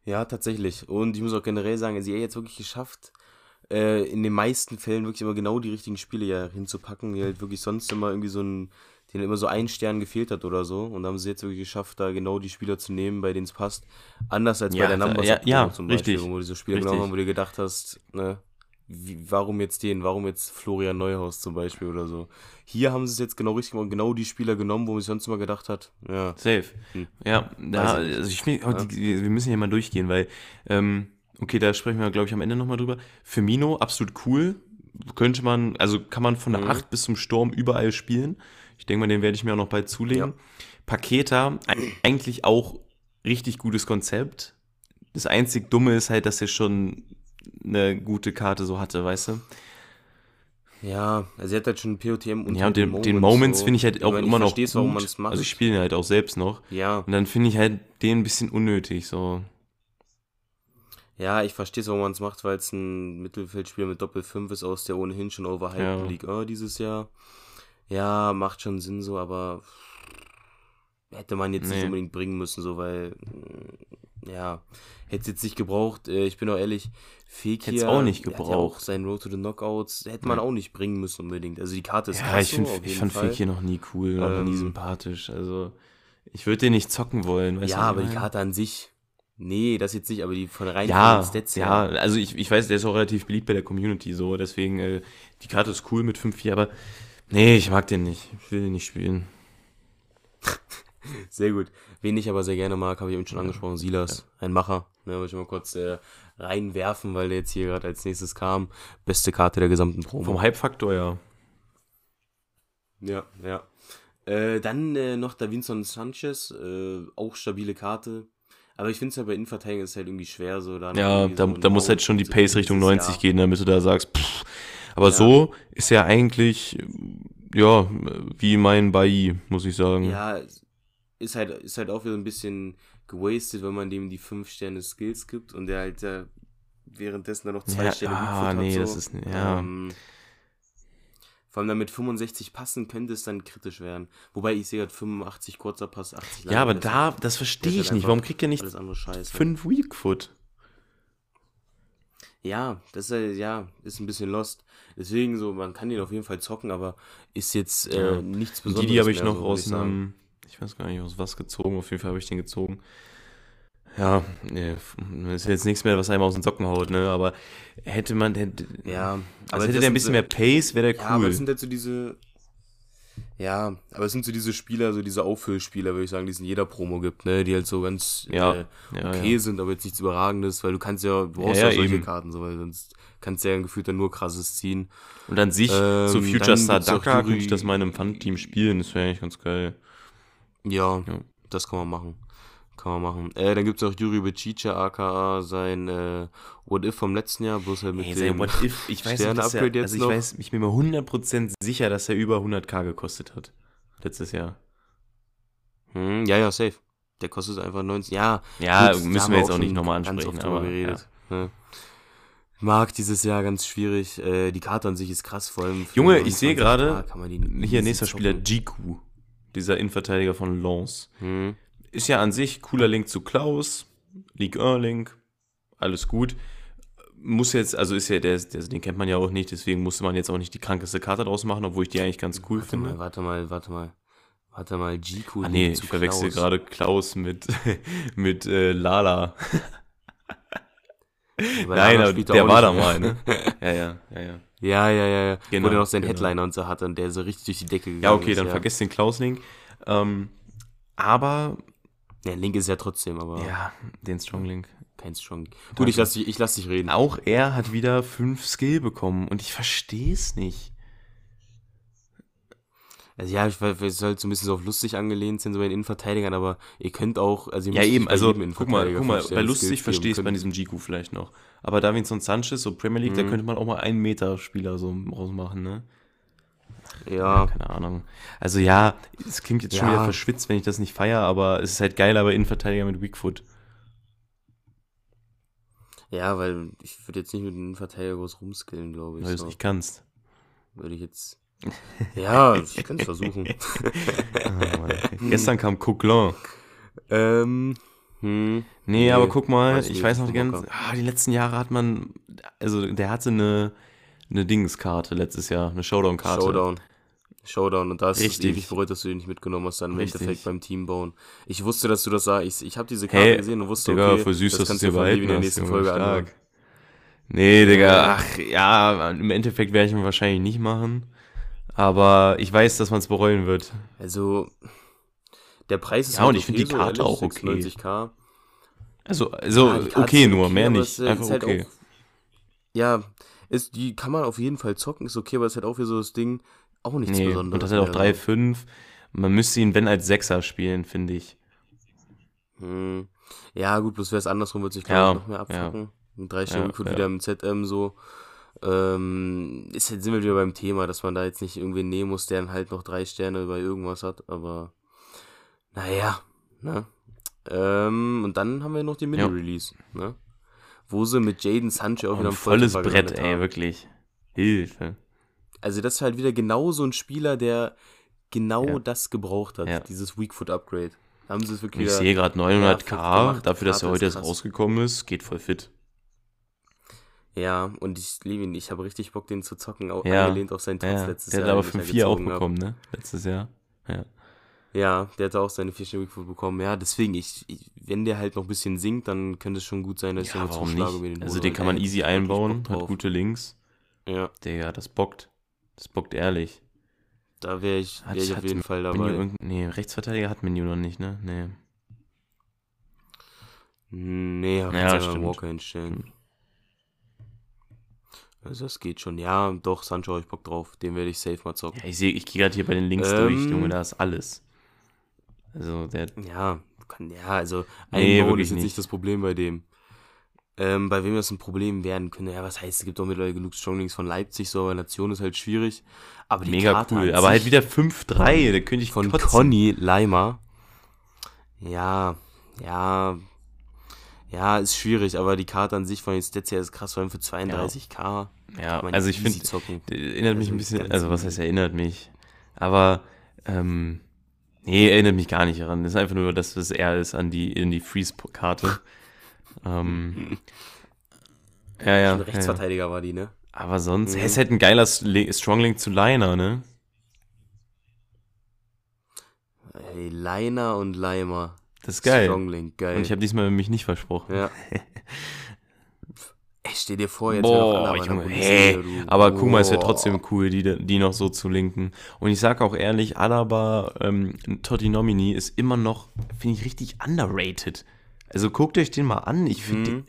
Ja, tatsächlich. Und ich muss auch generell sagen, sie hat jetzt wirklich geschafft, äh, in den meisten Fällen wirklich immer genau die richtigen Spiele ja hinzupacken, die halt wirklich sonst immer irgendwie so ein denen immer so ein Stern gefehlt hat oder so. Und da haben sie jetzt wirklich geschafft, da genau die Spieler zu nehmen, bei denen es passt. Anders als Ja, bei der Numbers ja, ja, zum Beispiel, richtig. wo die so Richtig. genommen haben, wo du dir gedacht hast, ne, wie, warum jetzt den, warum jetzt Florian Neuhaus zum Beispiel oder so. Hier haben sie es jetzt genau richtig gemacht und genau die Spieler genommen, wo man sich sonst immer gedacht hat, ja, Safe. Hm. Ja, da, also ich oh, Ja. die- wir müssen hier mal durchgehen, weil, ähm, okay, da sprechen wir, glaube ich, am Ende nochmal drüber. Firmino, absolut cool. Könnte man, also kann man von der Mhm. 8 bis zum Sturm überall spielen. Ich denke mal, den werde ich mir auch noch bald zulegen. Ja. Paketa, eigentlich auch richtig gutes Konzept. Das einzig Dumme ist halt, dass er schon eine gute Karte so hatte, weißt du? Ja, also er hat halt schon POTM und Ja, und den, den Moments so. finde ich halt auch meine, immer noch warum gut. es macht. Also ich spiele halt auch selbst noch. ja, Und dann finde ich halt den ein bisschen unnötig, so. ja, ich verstehe es, warum man es macht, weil es ein Mittelfeldspieler mit Doppel 5 ist, aus der ohnehin schon overhyped Ja. League oh, dieses Jahr. Ja, macht schon Sinn so, aber hätte man jetzt Nee. nicht unbedingt bringen müssen, so, weil, ja, hätte es jetzt nicht gebraucht. Äh, Ich bin auch ehrlich, Fekir Hätt's auch nicht hat Ja gebraucht. auch sein Road to the Knockouts hätte man auch nicht bringen müssen unbedingt. Also die Karte ist Ja, krass ich, find, ich fand Fall. Fekir noch nie cool, noch nie Ähm, sympathisch. Also, ich würde den nicht zocken wollen. Weißt Ja, aber die? Karte an sich, nee, das jetzt nicht, aber die von rein Ja, Stats ja, also ich, ich weiß, der ist auch relativ beliebt bei der Community, so, deswegen, äh, die Karte ist cool mit 5-4, aber nee, ich mag den nicht. Ich will den nicht spielen. Sehr gut. Wen ich aber sehr gerne mag, habe ich eben schon angesprochen, Silas, ein Macher. Ne, wollte ich mal kurz äh, reinwerfen, weil der jetzt hier gerade als nächstes kam. Beste Karte der gesamten Promo. Vom Hype-Faktor, ja. Ja, ja. Äh, dann äh, noch Davinson Sanchez, äh, auch stabile Karte. Aber ich finde es ja bei Innenverteidigung ist halt irgendwie schwer, so da. Ja, da, so da muss halt schon die Pace Richtung dieses 90 Jahr. gehen, damit du da sagst, pff. Aber Ja. so ist ja eigentlich, ja, wie mein Bailly, muss ich sagen. Ja, ist halt, ist halt auch wieder ein bisschen gewastet, wenn man dem die 5 Sterne Skills gibt und der halt äh, währenddessen dann noch 2 Ja, Sterne ah, nee, hat. das So. ist- ja. Ähm, vor allem dann mit 65 passen könnte es dann kritisch werden. Wobei ich sehe gerade 85 kurzer Pass, 80 Ja, aber da, das verstehe ist halt ich nicht. Warum kriegt er nicht alles andere Scheiße. fünf Weakfoot? Ja, das ist ja, ist ein bisschen lost. Deswegen so, man kann den auf jeden Fall zocken, aber ist jetzt äh, Ja. nichts Besonderes. die, die habe ich noch so, aus ich einem, ich weiß gar nicht aus was gezogen, auf jeden Fall habe ich den gezogen. Ja, nee, ist jetzt nichts mehr, was einem aus den Socken haut, ne, aber hätte man, hätte, Ja, also hätte das der ein bisschen so- mehr Pace, wäre der Ja, aber cool. es sind halt so diese. Ja, aber es sind so diese Spieler, so diese Auffüllspieler, würde ich sagen, die es in jeder Promo gibt, ne? Die halt so ganz Ja, äh, okay ja. sind, aber jetzt nichts Überragendes, weil du kannst ja, du brauchst Ja, ja, solche eben. Karten, so, weil sonst kannst du ja gefühlt dann nur krasses ziehen. Und an sich, so Ähm, Future dann Star gibt's auch Daka, könnte ich das mal in einem Fun-Team spielen, das wäre eigentlich ganz geil. Ja, Ja. das kann man machen. Kann man machen. Äh, dann gibt es noch Juri Becica, aka sein äh, What If vom letzten Jahr, bloß halt mit Ey, dem What If, ich weiß nicht, dass er, jetzt also ich noch. weiß, ich bin mir 100% sicher, dass er über 100k gekostet hat. Letztes Jahr. Hm, ja, ja, safe. Der kostet einfach 19. Ja, Ja, Gut, müssen wir jetzt auch nicht nochmal ganz ansprechen, drüber aber geredet. Ne? Mag dieses Jahr ganz schwierig. Äh, die Karte an sich ist krass, vor allem. Junge, 29 ich sehe gerade, ja. hier nächster Spieler. Jiku, dieser Innenverteidiger von Lens. Hm. Ist ja an sich cooler Link zu Klaus, League 1 Link, alles gut. Muss jetzt, also ist ja, der, der, den kennt man ja auch nicht, deswegen musste man jetzt auch nicht die krankeste Karte draus machen, obwohl ich die eigentlich ganz cool Warte finde. mal, warte mal, warte mal. Warte mal, Jiku. Ah nee, ich verwechsel gerade Klaus mit, mit äh, Lala. Nein, aber der war da mal, ne? Ja, ja, ja, ja. Ja, ja, ja, ja. Genau, Wo der noch seinen genau. Headliner und so hatte und der so richtig durch die Decke gegangen Ja, okay, ist, dann ja. vergesst den Klaus-Link. Ähm, aber, Ja, Link ist ja trotzdem, aber ja, den Strong-Link. kein Strong. Gut, ich lass dich, ich lass dich reden. Auch er hat wieder fünf Skill bekommen und ich verstehe es nicht. Also ja, ich weiß, es soll halt so ein bisschen so auf lustig angelehnt sein, so bei den Innenverteidigern, aber ihr könnt auch, also ihr Ja, eben, also guck mal, guck mal, bei lustig verstehe ich es bei diesem Jiku vielleicht noch. Aber Davinson Sanchez, so Premier League, da Mhm. könnte man auch mal einen Meter-Spieler so rausmachen, ne? Ja, Keine Ahnung. Also ja, es klingt jetzt schon Ja. wieder verschwitzt, wenn ich das nicht feiere, aber es ist halt geiler bei Innenverteidiger mit Weakfoot. ja, weil ich würde jetzt nicht mit einem Innenverteidiger groß rumskillen, glaube ich. weil du es So. nicht kannst. Würde ich jetzt. Ja, ich kann es versuchen. Okay. Gestern kam Coquelin. ähm, hm, Nee, Nee, aber guck mal, weiß ich nicht, weiß noch ganz, ah, die letzten Jahre hat man, also der hatte eine, eine Dingskarte letztes Jahr, eine Showdown-Karte. Showdown. Showdown und da hast du es Richtig. ewig bereut, dass du den nicht mitgenommen hast, dann im Richtig. Endeffekt beim Teambauen. Ich wusste, dass du das sagst. Ich, ich habe diese Karte Hey, gesehen und wusste, Digga, okay, voll süß, es kannst dir du Levi in der nächsten Folge stark. anhören. Nee, Digga, ach ja, im Endeffekt werde ich ihn wahrscheinlich nicht machen. Aber ich weiß, dass man es bereuen wird. Also, der Preis ist Ja, und halt ich finde die so, Karte ehrlich, auch okay. 96k. Also, also Ja, okay nur, mehr aber nicht. es, Einfach halt okay. Auch, ja, ist, die kann man auf jeden Fall zocken, ist okay, aber ist halt auch wieder so das Ding, auch nichts Nee, Besonderes. und das hat auch mehr, 3, so. 5. Man müsste ihn, wenn, als Sechser spielen, finde ich. Hm. Ja, gut, bloß wäre es andersrum, würde sich, glaube Ja, noch mehr abfacken. Mit drei Ja, Stunden ja. wieder im ZM so. Ähm, ist sind wir wieder beim Thema, dass man da jetzt nicht irgendwen nehmen muss, der dann halt noch drei Sterne bei irgendwas hat, aber naja, ne? Ähm, und dann haben wir noch Ja. Mini-Release, ne? Wo sie mit Jaden Sancho auch wieder Ein volles Brett, ey, haben. wirklich. Hilfe. Also das ist halt wieder genau so ein Spieler, der genau Ja. das gebraucht hat, Ja. dieses Weakfoot-Upgrade. Haben sie es wirklich Ich sehe gerade Ja, 900k, fit gemacht. dafür, dass er heute erst rausgekommen ist, geht voll fit. Ja, und ich liebe ihn. Ich habe richtig Bock, den zu zocken, auch Ja, angelehnt auf seinen Trotz Ja, letztes der hat Jahr. aber den ich 5-4 da auch gezogen hab. bekommen, ne? Letztes Jahr. Ja. Ja, der hat auch seine 4 Sterne Weakfoot bekommen. Ja, deswegen, ich, ich, wenn der halt noch ein bisschen sinkt, dann könnte es schon gut sein, dass ich Ja, noch warum zuschlage mir den Also den kann man der easy hat einbauen, hat gute Links. Ja, Digga, das bockt. Das bockt ehrlich. da wäre ich, Hat, wär ich auf hat jeden Fall dabei. nee, Rechtsverteidiger hat Menu noch nicht, ne? Nee. Nee, hab Ja, Walker hinstellen. Also das geht schon. Ja, doch, Sancho hab ich Bock drauf. Den werde ich safe mal zocken. Ja, ich sehe, ich gehe gerade hier bei den Links Ähm. durch, Junge, da ist alles. Also der, Ja, kann, ja, also Nee, einbauen wirklich ist jetzt nicht. nicht das Problem bei dem. Ähm, bei wem das ein Problem werden könnte, ja, was heißt, es gibt auch mittlerweile genug Stronglings von Leipzig, so, aber Nation ist halt schwierig. Aber die mega Karte cool. Aber halt wieder 5-3, da könnte ich von kotzen. Conny Leimer. Ja, ja, ja, ist schwierig, aber die Karte an sich von den Stats her ist krass, vor allem für 32k. Ja, also ich finde, erinnert mich Also ein bisschen, ganz also was heißt erinnert mich? Aber, ähm, nee, erinnert mich gar nicht daran. Das ist einfach nur, dass es eher ist an die, in die Freeze-Karte. ähm, ja, ja, Ein ja, ja. Rechtsverteidiger war die, ne? Aber sonst, Mhm. es ist halt ein geiler Stronglink zu Liner, ne? Ey, Leiner und Leimer. Das ist geil. Stronglink, geil. Und ich habe diesmal mich nicht versprochen. Ja. Ey, stell dir vor, jetzt Boah, der Junge, hey, aber es wäre Boah. trotzdem cool, die, die noch so zu linken. Und ich sag auch ehrlich, Alaba, ähm, Totti Nomini ist immer noch, finde ich, richtig underrated. Also guckt euch den mal an. Ich finde, Mhm.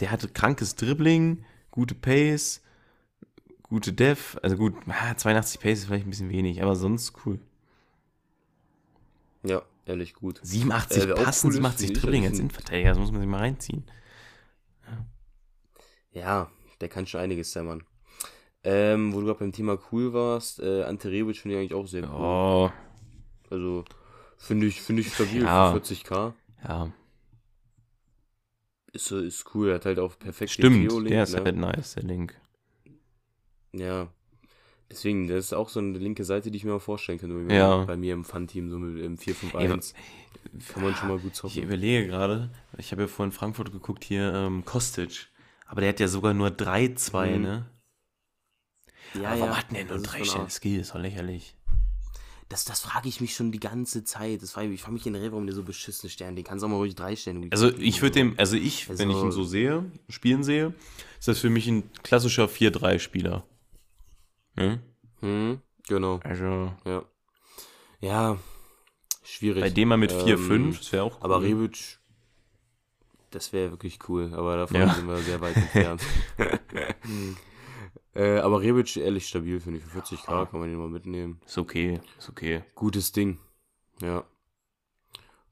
der hatte krankes Dribbling, gute Pace, gute Def. Also gut, ah, 82 Pace ist vielleicht ein bisschen wenig, aber sonst cool. Ja, ehrlich gut. 87 Äh, Passen, cool ist, 87 finde ich, Dribbling als Innenverteidiger, das muss man sich mal reinziehen. Ja, der kann schon einiges, der Mann. Ähm, wo du gerade beim Thema cool warst, äh, Ante Rebic finde ich eigentlich auch sehr cool. Oh, Also, finde ich, finde ich stabil Ja. für 40k. ja. Ist, ist cool, er hat halt auch perfekt Stimmt, der ist ne? halt nice, der Link. Ja. Deswegen, das ist auch so eine linke Seite, die ich mir mal vorstellen könnte. bei- Ja. Bei mir im Fun-Team, so mit im 4-5-1. Kann man schon mal gut Ich zocken. überlege gerade, ich habe ja vorhin Frankfurt geguckt, hier ähm, Kostic. Aber der hat ja sogar nur 3-2, Mhm. ne? Ja, Aber warum hat denn der nur das ist drei schon Sterne arg. Skill? Das ist doch lächerlich. Das, das frage ich mich schon die ganze Zeit. Das frage ich, ich frage mich generell, warum der so beschissene Sterne. Den kannst du auch mal ruhig drei Sterne. Also ich würde dem, also ich, wenn ich Also- ihn so sehe, spielen sehe, ist das für mich ein klassischer 4-3-Spieler. Ne? Hm, genau, Also ja. Ja, schwierig. bei dem mal mit Ähm, 4-5, das wäre auch cool. Aber Rebic, das wäre wirklich cool, aber davon Ja. sind wir sehr weit entfernt. äh, aber Rebic ehrlich stabil, finde ich. Für 40k kann man den mal mitnehmen. Ist okay, ist okay. Gutes Ding. Ja.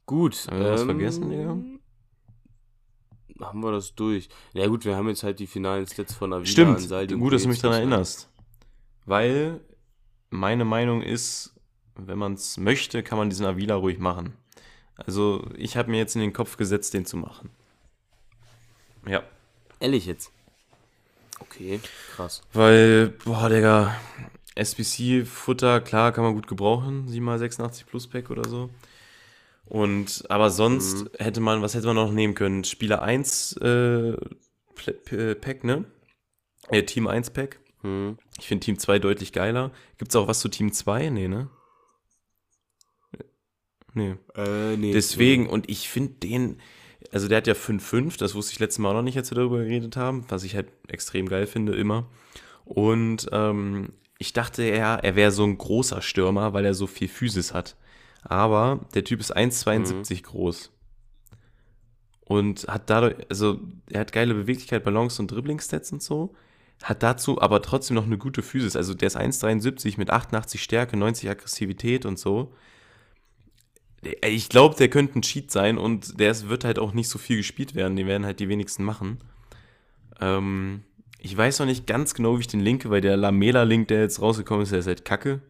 Gut. Haben wir was vergessen, Digga? Haben wir das durch? Ja gut, wir haben jetzt halt die finalen Stats von Avila, Stimmt, gut, dass du mich daran erinnerst. Weil meine Meinung ist, wenn man es möchte, kann man diesen Avila ruhig machen. Also ich habe mir jetzt in den Kopf gesetzt, den zu machen. Ja. Ehrlich jetzt? Okay, krass. Weil, boah, Digga, SBC-Futter, klar, kann man gut gebrauchen. 7x86 Plus Pack oder so. Und, aber sonst Mhm. hätte man, was hätte man noch nehmen können? Spieler 1 äh, Pack, ne? Äh, Team 1 Pack. Hm. Ich finde Team 2 deutlich geiler. Gibt es auch was zu Team 2? Nee, ne? Nee. Äh, nee. Deswegen, und ich finde den, also der hat ja 5-5, das wusste ich letztes Mal auch noch nicht, als wir darüber geredet haben, was ich halt extrem geil finde, immer. Und ähm, ich dachte ja, er wäre so ein großer Stürmer, weil er so viel Physis hat. Aber der Typ ist 1,72 Mhm. groß. Und hat dadurch, also er hat geile Beweglichkeit, Balance und Dribbling-Stats und so. Hat dazu aber trotzdem noch eine gute Physis. Also der ist 1,73 mit 88 Stärke, 90 Aggressivität und so. Ich glaube, der könnte ein Cheat sein und der wird halt auch nicht so viel gespielt werden. Die werden halt die wenigsten machen. Ähm, ich weiß noch nicht ganz genau, wie ich den linke, weil der Lamela-Link, der jetzt rausgekommen ist, der ist halt kacke.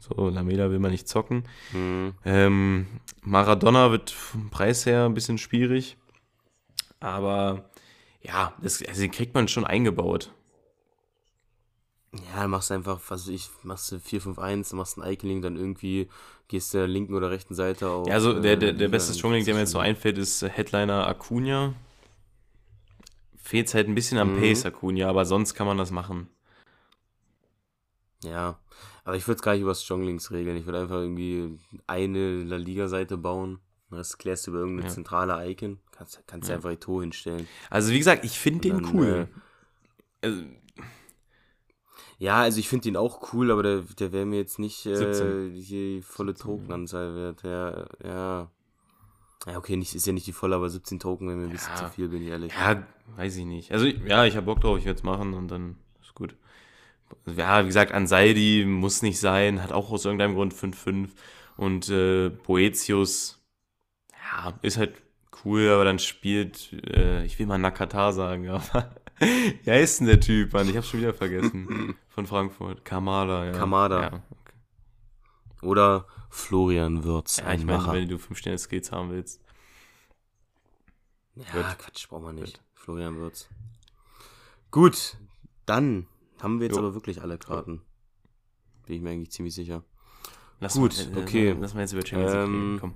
So, Lamela will man nicht zocken. Hm. Ähm, Maradona wird vom Preis her ein bisschen schwierig. Aber ja, das, also den kriegt man schon eingebaut. Ja, dann machst du einfach, was weiß ich, machst du 4-5-1, dann machst einen Eikeling, dann irgendwie gehst du der linken oder rechten Seite auf. Ja, also der, äh, der, der Liga, beste dann Stronglink, der mir jetzt so einfällt, ist äh, Headliner Acuna. Fehlt halt ein bisschen am Mhm. Pace Acuna, aber sonst kann man das machen. Ja, aber ich würde es gar nicht über Stronglinks regeln. Ich würde einfach irgendwie eine La Liga-Seite bauen. Das klärst du über irgendeine Ja. zentrale Icon. Kannst, kannst du Ja. einfach die Tor hinstellen. Also wie gesagt, ich finde den dann, cool. Also, Ja, also ich finde ihn auch cool, aber der, der wäre mir jetzt nicht äh, 17. die volle 17, Tokenanzahl wert. Ja, ja. Ja, okay, nicht, ist ja nicht die volle, aber 17 Token wäre mir ein bisschen Ja. zu viel, bin ich ehrlich. ja, weiß ich nicht. Also ja, ich habe Bock drauf, ich werde es machen und dann ist gut. Ja, wie gesagt, Ansaldi muss nicht sein, hat auch aus irgendeinem Grund 5-5. Und äh, Boetius, ja, ist halt cool, aber dann spielt, äh, ich will mal Nakata sagen, aber wie heißt denn der Typ, Mann? Ich habe schon wieder vergessen. Von Frankfurt. Kamada, ja. Kamada. Ja, okay. Oder Florian Würz, ja ich meine, wenn du 5 Sterne Skills haben willst. Ja, Gut. Quatsch, brauchen wir nicht. Gut. Florian Würz. Gut, dann haben wir jetzt Jo. aber wirklich alle Karten. Bin ich mir eigentlich ziemlich sicher. Lass Gut, mal, äh, okay. Lass mal jetzt über Champions League Ähm, reden, komm.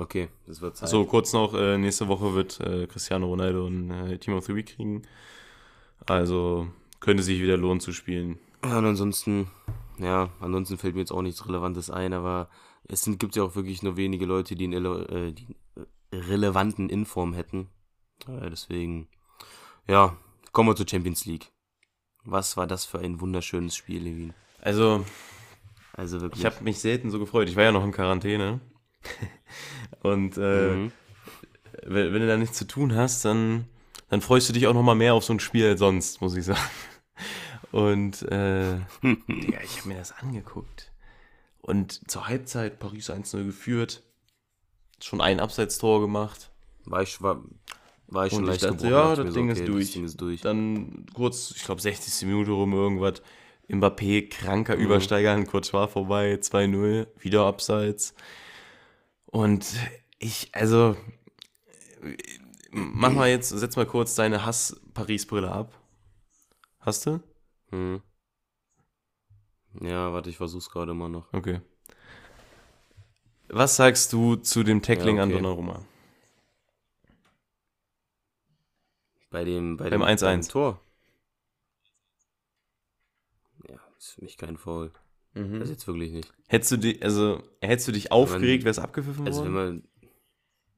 Okay, das wird Zeit. So, kurz noch, äh, nächste Woche wird äh, Cristiano Ronaldo ein äh, Team of the Week kriegen. Also könnte sich wieder lohnen zu spielen. Ja, und ansonsten, ja, ansonsten fällt mir jetzt auch nichts Relevantes ein, aber es sind, gibt ja auch wirklich nur wenige Leute, die einen äh, die einen relevanten Inform hätten. Äh, deswegen, ja, kommen wir zur Champions League. Was war das für ein wunderschönes Spiel, Levin? Also, Also wirklich. ich habe mich selten so gefreut. Ich war ja noch in Quarantäne. Und äh, Mhm. wenn, wenn du da nichts zu tun hast, dann, dann freust du dich auch noch mal mehr auf so ein Spiel als sonst, muss ich sagen. Und äh, Digga, ich habe mir das angeguckt. Und zur Halbzeit Paris 1-0 geführt. Schon ein Abseitstor gemacht. War ich, war, war ich schon Und ich leicht dachte, gebrochen, ja, das Ding ist Das durch. Ding ist durch. Dann kurz, ich glaube 60. Minute rum irgendwas. Mbappé, kranker Mhm. Übersteiger an Courtois vorbei, 2-0, wieder Abseits. Und ich, also, mach mal jetzt, setz mal kurz deine Hass-Paris-Brille ab. Hast du? Mhm. Ja, warte, ich versuch's gerade immer noch. Okay. Was sagst du zu dem Tackling Ja, an okay. Donnarumma? Bei dem, bei Beim dem, 1-1. beim Tor. Ja, ist für mich kein Foul. Mhm. Das jetzt wirklich nicht. Hättest du dich, also, hättest du dich aufgeregt, wäre es abgepfiffen Also wenn worden?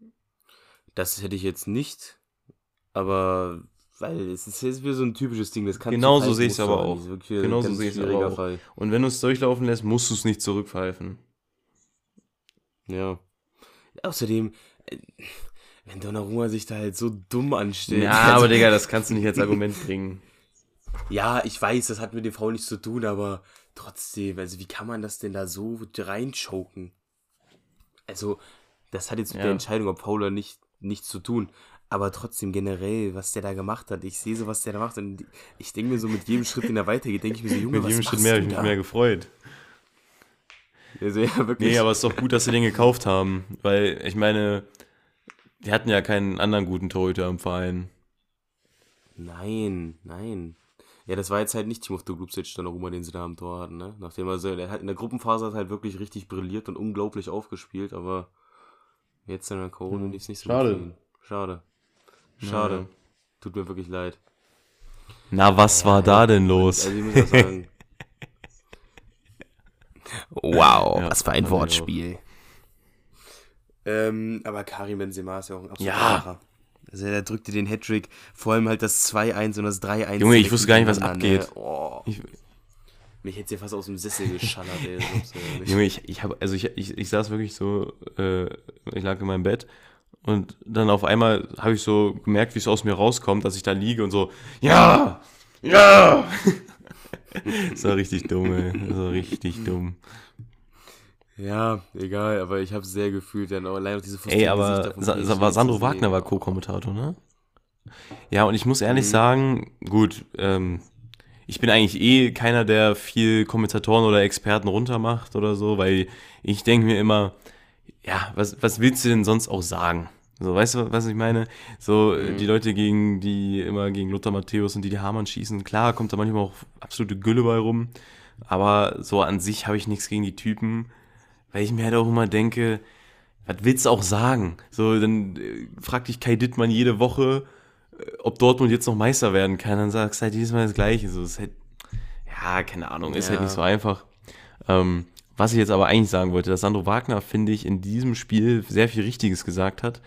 man. Das hätte ich jetzt nicht, aber weil es ist jetzt wieder so ein typisches Ding, das kann Genau so sehe ich's muss aber auch. Das ist wirklich ein Genau so ganz sehe ich's aber schwieriger auch. Fall. Und wenn du es durchlaufen lässt, musst du es nicht zurückpfeifen. Ja. Außerdem, äh, wenn Donnarumma sich da halt so dumm anstellt. Ja, also- aber Digga, das kannst du nicht als Argument bringen. Ja, ich weiß, das hat mit dem Foul nichts zu tun, aber trotzdem, also wie kann man das denn da so reinchoken? Also, das hat jetzt mit Ja. der Entscheidung, ob Foul oder nicht, nichts zu tun. Aber trotzdem generell, was der da gemacht hat, ich sehe so, was der da macht und ich denke mir so, mit jedem Schritt, den er weitergeht, denke ich mir so, Junge, Mit jedem Schritt mehr habe ich mich mehr gefreut. Also, ja, wirklich. Nee, aber es ist doch gut, dass sie den gekauft haben. Weil, ich meine, die hatten ja keinen anderen guten Torhüter im Verein. Nein, nein. Ja, das war jetzt halt nicht Timothy Glubsic, Donnarumma, den sie da am Tor hatten, ne? Nachdem er so, der hat in der Gruppenphase hat halt wirklich richtig brilliert und unglaublich aufgespielt, aber jetzt in der Corona Hm. lief es nicht so Schade. gut. Schade. Schade. Naja. Tut mir wirklich leid. Na, was war da denn los? Also ich muss sagen. wow, Ja, was für ein ich Wortspiel. Ähm, aber Karim Benzema ist ja auch ein absoluter Ja. Macher. Also er drückte den Hattrick, vor allem halt das 2-1 und das 3-1. Junge, ich wusste gar nicht, was abgeht. Ne? Oh, Ich, mich hätte ja fast aus dem Sessel geschallert, ey. Junge, ich, ich habe, also ich, ich, ich saß wirklich so, äh, ich lag in meinem Bett und dann auf einmal habe ich so gemerkt, wie es aus mir rauskommt, dass ich da liege und so, ja, ja. das war richtig dumm, ey. Das war richtig dumm. Ja, egal, aber ich habe sehr gefühlt dann auch allein auf diese Ey, aber Sa war Sandro. Wagner war Co-Kommentator, ne? Ja, und ich muss ehrlich Mhm. sagen, gut, ähm, ich bin eigentlich eh keiner, der viel Kommentatoren oder Experten runtermacht oder so, weil ich denke mir immer, ja, was, was willst du denn sonst auch sagen? So, weißt du, was ich meine? So, äh, Mhm. die Leute, gegen die immer gegen Lothar Matthäus und die die Hamann schießen, klar, kommt da manchmal auch absolute Gülle bei rum, aber so an sich habe ich nichts gegen die Typen, weil ich mir halt auch immer denke, was willst du auch sagen? So, dann äh, fragt dich Kai Dittmann jede Woche, äh, ob Dortmund jetzt noch Meister werden kann. Dann sagst du halt jedes Mal das Gleiche. So, ist halt, ja, keine Ahnung, ist halt Ja. nicht so einfach. Ähm, was ich jetzt aber eigentlich sagen wollte, dass Sandro Wagner, finde ich, in diesem Spiel sehr viel Richtiges gesagt hat.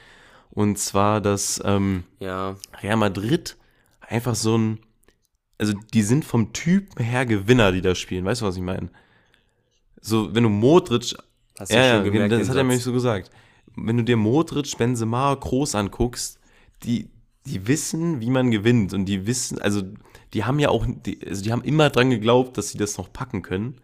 Und zwar, dass ähm, Ja, Real Madrid einfach so ein, also die sind vom Typ her Gewinner, die da spielen. Weißt du, was ich meine? So, wenn du Modric hast ja, ja, gemerkt, das hat er mir nicht so gesagt. Wenn du dir Modric, Benzema, Groß anguckst, die, die wissen, wie man gewinnt und die wissen, also die haben ja auch, die, also die haben immer dran geglaubt, dass sie das noch packen können.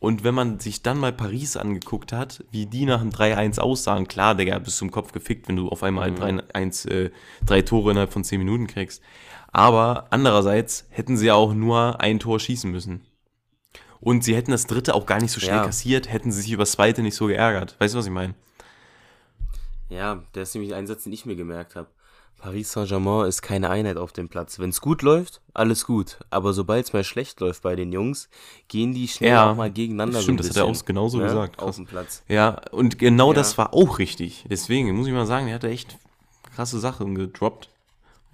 Und wenn man sich dann mal Paris angeguckt hat, wie die nach dem 3-1 aussahen, klar, Digga, bist du im Kopf gefickt, wenn du auf einmal Mhm. 3-1, äh, drei Tore innerhalb von 10 Minuten kriegst. Aber andererseits hätten sie ja auch nur ein Tor schießen müssen. Und sie hätten das dritte auch gar nicht so schnell Ja. kassiert, hätten sie sich über das zweite nicht so geärgert. Weißt du, was ich meine? Ja, der ist nämlich ein Satz, den ich mir gemerkt habe. Paris Saint-Germain ist keine Einheit auf dem Platz. Wenn es gut läuft, alles gut. Aber sobald es mal schlecht läuft bei den Jungs, gehen die schnell Ja, auch mal gegeneinander. stimmt, so das hat er auch genauso ne, gesagt, Auf krass. dem Platz. Ja, und genau Ja. das war auch richtig. Deswegen muss ich mal sagen, er hatte echt krasse Sachen gedroppt.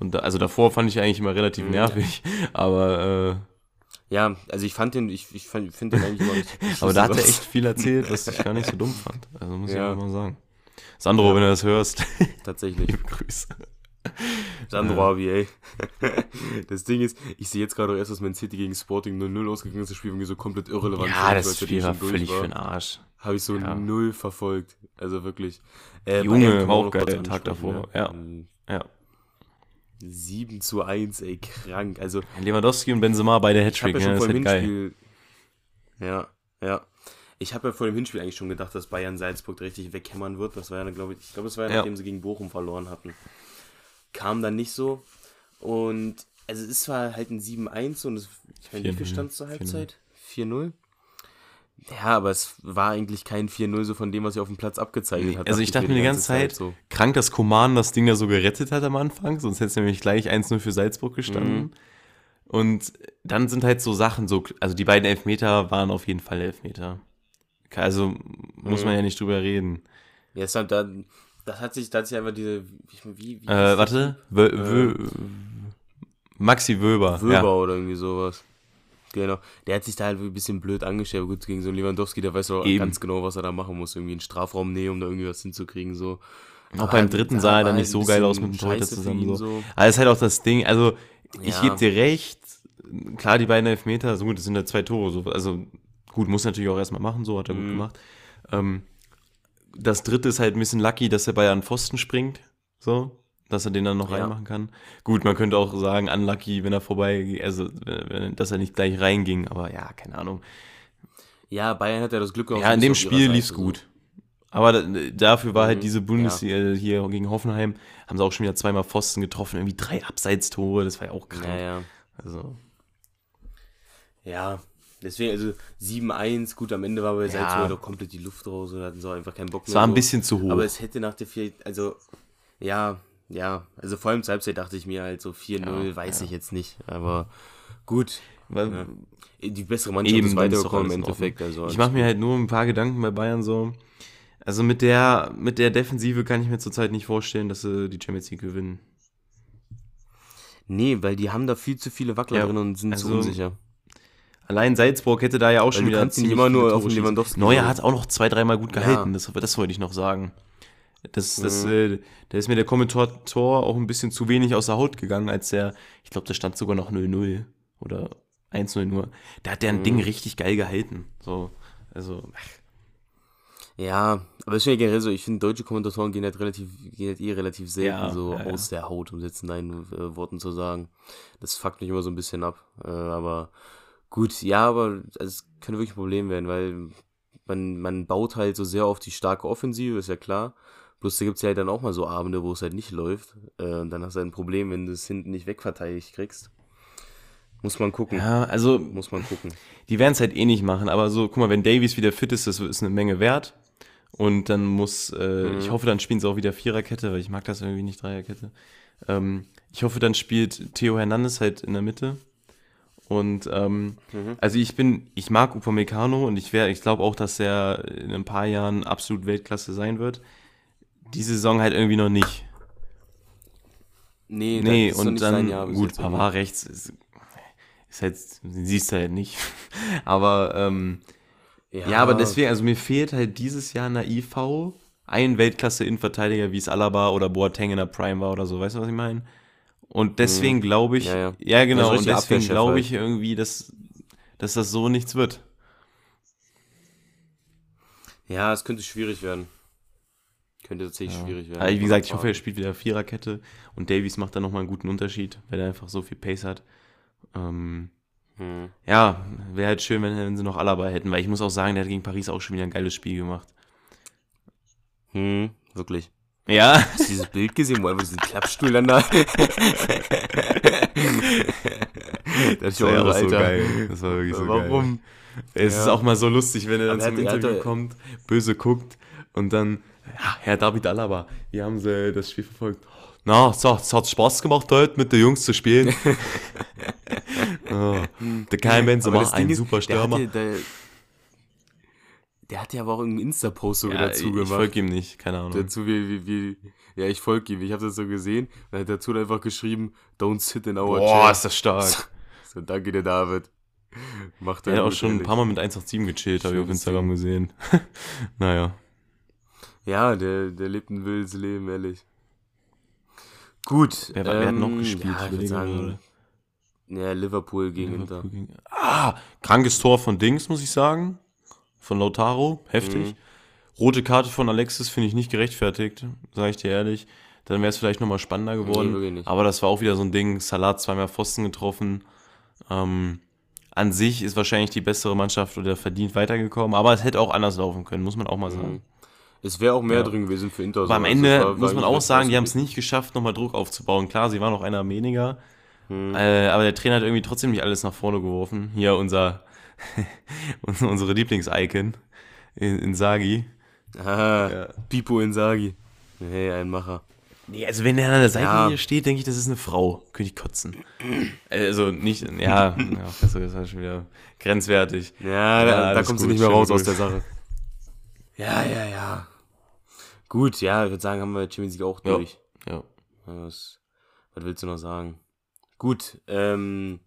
Und da, also davor fand ich eigentlich immer Mhm. relativ nervig, aber, Ja, also ich fand den, ich, ich finde den eigentlich immer richtig. äh, aber da hat er echt viel erzählt, was ich gar nicht so dumm fand. Also muss Ja. ich mal sagen. Sandro, wenn du das hörst, Tatsächlich. liebe Grüße. Sandro Abi, ey. Das Ding ist, ich sehe jetzt gerade erst, dass Man City gegen Sporting 0-0 ausgegangen ist. Das Spiel irgendwie so komplett irrelevant. Ja, das Spiel war völlig für den Arsch. Habe ich so Ja. null verfolgt. Also wirklich. Äh, Junge, auch geil, der Tag davor, ja. Ähm, Ja. 7 zu 1, ey, krank. Also, Lewandowski und Benzema beide ich Hattrick, ja ja, schon das vor dem halt geil. Hinspiel. Ja, ja. Ich habe ja vor dem Hinspiel eigentlich schon gedacht, dass Bayern Salzburg richtig weghämmern wird. Das war ja, glaube ich, ich glaube, es war ja, Ja. nachdem sie gegen Bochum verloren hatten. Kam dann nicht so. Und also es ist zwar halt ein 7-1 und es, ich meine, wie 4-0, viel stand zur Halbzeit? 4-0? Ja, aber es war eigentlich kein 4-0 so von dem, was sich auf dem Platz abgezeichnet Nee, hat. also ich dachte mir die ganze Zeit, so. krank, dass Koman das Ding da so gerettet hat am Anfang, sonst hätte es nämlich gleich 1-0 für Salzburg gestanden. Mhm. Und dann sind halt so Sachen, so, also die beiden Elfmeter waren auf jeden Fall Elfmeter. Also muss Mhm. man ja nicht drüber reden. Ja, es hat dann, das hat sich, da hat sich einfach diese, wie, wie, wie Äh, warte, Wö, Wö, Maxi Wöber. Wöber Ja. oder irgendwie sowas. Genau. Der hat sich da halt ein bisschen blöd angestellt. Aber Gut, gegen so einen Lewandowski, der weiß auch Eben. ganz genau, was er da machen muss. Irgendwie einen Strafraum nehmen, um da irgendwie was hinzukriegen. So. Auch Aber beim dritten sah er dann nicht so geil aus mit dem Torhüter zusammen. So. so. Aber es ist halt auch das Ding, also ich Ja. gebe dir recht, klar, die beiden Elfmeter, so gut, das sind ja zwei Tore, so, also gut, muss natürlich auch erstmal machen, so hat er gut Mhm. gemacht. Ähm, das dritte ist halt ein bisschen lucky, dass er bei an Pfosten springt, so, dass er den dann noch Ja. reinmachen kann. Gut, man könnte auch sagen, unlucky, wenn er vorbei, also, dass er nicht gleich reinging, aber ja, keine Ahnung. Ja, Bayern hat ja das Glück auch Ja, so in dem Spiel lief's so. gut. Aber da, dafür war halt Mhm, diese Bundesliga äh, hier gegen Hoffenheim, haben sie auch schon wieder zweimal Pfosten getroffen, irgendwie drei Abseitstore, das war ja auch krank. Ja, ja. Also, Ja, deswegen, also 7-1, gut, am Ende war bei Ja. Salzburg doch komplett die Luft raus oder hatten auch einfach keinen Bock mehr. es war ein so. bisschen zu hoch. Aber es hätte nach der 4, also, ja, ja, also vor allem zur Halbzeit dachte ich mir halt so 4-0, Ja, weiß ja. ich jetzt nicht, aber gut. Weil, Ja. Die bessere Mannschaft Eben, ist weitergekommen im Endeffekt. Also ich mache mir halt nur ein paar Gedanken bei Bayern so. Also mit der, mit der Defensive kann ich mir zurzeit nicht vorstellen, dass sie die Champions League gewinnen. Nee, weil die haben da viel zu viele Wackler drin und sind zu also- unsicher. Allein Salzburg hätte da ja auch schon du wieder kannst ihn ziemlich immer nur auf den. Lewandowski Neuer hat auch noch zwei, dreimal gut gehalten, das, das wollte ich noch sagen. Das, das, Mhm. äh, da ist mir der Kommentator auch ein bisschen zu wenig aus der Haut gegangen, als der, ich glaube, da stand sogar noch 0-0 oder 1-0 nur. Da hat der ein Mhm. Ding richtig geil gehalten. So, also, ach, Ja, aber es ist ja generell so, ich finde, deutsche Kommentatoren gehen halt relativ, gehen halt eh relativ selten Ja, so ja, ja. aus der Haut, um es jetzt in deinen äh, Worten zu sagen. Das fuckt mich immer so ein bisschen ab. Äh, aber gut, ja, aber es könnte wirklich ein Problem werden, weil man, man baut halt so sehr auf die starke Offensive, ist ja klar. Bloß da gibt's ja halt dann auch mal so Abende, wo es halt nicht läuft. Äh, und dann hast du ein Problem, wenn du es hinten nicht wegverteidigt kriegst. Muss man gucken. ja, also, Muss man gucken. die werden es halt eh nicht machen, aber so, guck mal, wenn Davies wieder fit ist, das ist eine Menge wert. Und dann muss, äh, Mhm. ich hoffe, dann spielen sie auch wieder Viererkette, weil ich mag das irgendwie nicht, Dreierkette. Ähm, ich hoffe, dann spielt Theo Hernandez halt in der Mitte. Und ähm, Mhm. also ich bin, ich mag Upamecano und ich wäre, ich glaube auch, dass er in ein paar Jahren absolut Weltklasse sein wird. Die Saison halt irgendwie noch nicht. Nee, Nee, und dann, Jahr gut, jetzt irgendwie. Pavard rechts ist, ist halt, siehst du halt nicht. Aber ähm, ja. aber deswegen, also mir fehlt halt dieses Jahr in der IV ein Weltklasse-Innenverteidiger, wie es Alaba oder Boateng in der Prime war oder so, weißt du, was ich meine? Und deswegen glaube ich, Mhm. Ja, ja, ja. genau, Also und deswegen glaube halt. ich irgendwie, dass, dass das so nichts wird. Ja, es könnte schwierig werden. Könnte tatsächlich Ja. schwierig werden. Aber wie gesagt, ich hoffe, er spielt wieder Viererkette und Davies macht da nochmal einen guten Unterschied, weil er einfach so viel Pace hat. Ähm, Hm. ja, wäre halt schön, wenn, wenn sie noch Alaba hätten, weil ich muss auch sagen, der hat gegen Paris auch schon wieder ein geiles Spiel gemacht. Hm, wirklich. Ja, Hast du dieses Bild gesehen, wo einfach diesen Klappstuhl dann da. das das war auch so geil. Das war wirklich so geil. Warum? Es Ja. ist auch mal so lustig, wenn er dann Aber er zum er Interview kommt, böse guckt und dann, ja, Herr David Alaba, wie haben sie das Spiel verfolgt? Na, es hat, es hat Spaß gemacht heute mit den Jungs zu spielen. oh, der Kai Benzema, Ding ein ist, super der Stürmer. hatte- Der, der hat ja aber auch einen Insta-Post sogar Ja, dazu ich gemacht. folge ihm nicht, keine Ahnung. Dazu wie, wie, wie, ja, ich folge ihm. Ich habe das so gesehen. Dann hat dazu einfach geschrieben, don't sit in our Boah, chair. ist das stark. So, danke dir, David. Macht Der er hat auch schon ein ehrlich. paar Mal mit 187 gechillt, habe ich auf Instagram gesehen. naja. Ja, der, der lebt ein wildes Leben, ehrlich. Gut. Wer, wer hat noch ähm, gespielt? Ja, Ich würde sagen, gerade. ja, Liverpool gegen Inter. Liverpool gegen- Ah, krankes Tor von Dings, muss ich sagen. Von Lautaro, heftig. Mhm. Rote Karte von Alexis finde ich nicht gerechtfertigt, sage ich dir ehrlich. Dann wäre es vielleicht nochmal spannender geworden. nicht. Aber das war auch wieder so ein Ding. Salat zweimal Pfosten getroffen. Ähm, an sich ist wahrscheinlich die bessere Mannschaft oder verdient weitergekommen. Aber es hätte auch anders laufen können, muss man auch mal sagen. Mhm. Es wäre auch mehr Ja. drin gewesen für Inter. Aber am so. Also Ende war- muss man auch sagen, die haben es nicht geschafft, nochmal Druck aufzubauen. Klar, sie waren noch einer weniger. Mhm. Äh, aber der Trainer hat irgendwie trotzdem nicht alles nach vorne geworfen. Hier unser, unsere Lieblings-Icon in, in Sagi. Ah, Ja. Pipo Insagi. Hey, ein Macher. Nee, also wenn der an der Seitenlinie Ja. steht, denke ich, das ist eine Frau. Könnte ich kotzen. Also nicht, ja, ja das ist halt schon wieder grenzwertig. Ja, Ja, da, da kommst du gut, nicht mehr raus aus Grüße. der Sache. Ja, ja, ja. Gut, ja, ich würde sagen, haben wir Champions League auch Ja. durch. Ja. Was, was willst du noch sagen? Gut, ähm,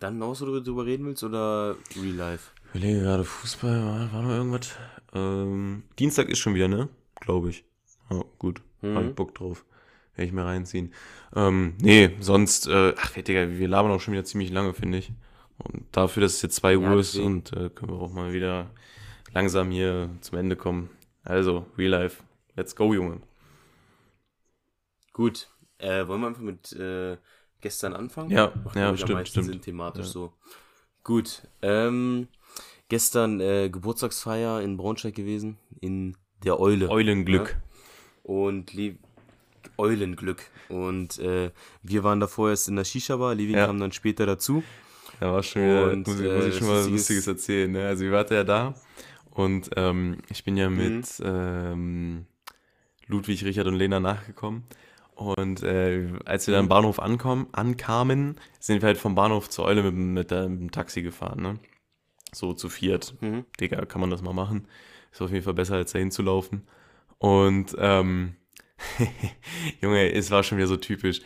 dann noch, du drüber reden willst oder Real Life? Ich überlege gerade, Fußball, war, noch irgendwas? Ähm, Dienstag ist schon wieder, ne? Glaube ich. Ja, gut. Mhm. Hab ich Bock drauf. Werde ich mir reinziehen. Ähm, nee, sonst, äh, ach, Digga, wir labern auch schon wieder ziemlich lange, finde ich. Und dafür, dass es jetzt 2 Ja, Uhr ist deswegen. und äh, können wir auch mal wieder langsam hier zum Ende kommen. Also, Real Life. Let's go, Junge. Gut, äh, wollen wir einfach mit äh, gestern anfangen? Ja, Macht, ja, ich, stimmt, meisten stimmt. Sinn thematisch Ja. so. Gut, ähm, gestern äh, Geburtstagsfeier in Braunschweig gewesen, in der Eule. Eulenglück. und Le Eulenglück. Und äh, wir waren davor erst in der Shisha-Bar, Levi Ja. kam dann später dazu. Da war schon wieder, Und, muss, ich, äh, muss ich das schon mal was Lustiges erzählen. Ne? Also, wir waren ja da und ähm, ich bin ja Mhm. mit ähm, Ludwig, Richard und Lena nachgekommen. Und äh, als wir Mhm. dann am Bahnhof ankommen, ankamen, sind wir halt vom Bahnhof zur Eule mit, dem- mit, der- mit dem Taxi gefahren. Ne? So zu viert. Mhm. Digga, kann man das mal machen. Ist auf jeden Fall besser, als dahin zu laufen. Und ähm, Junge, es war schon wieder so typisch.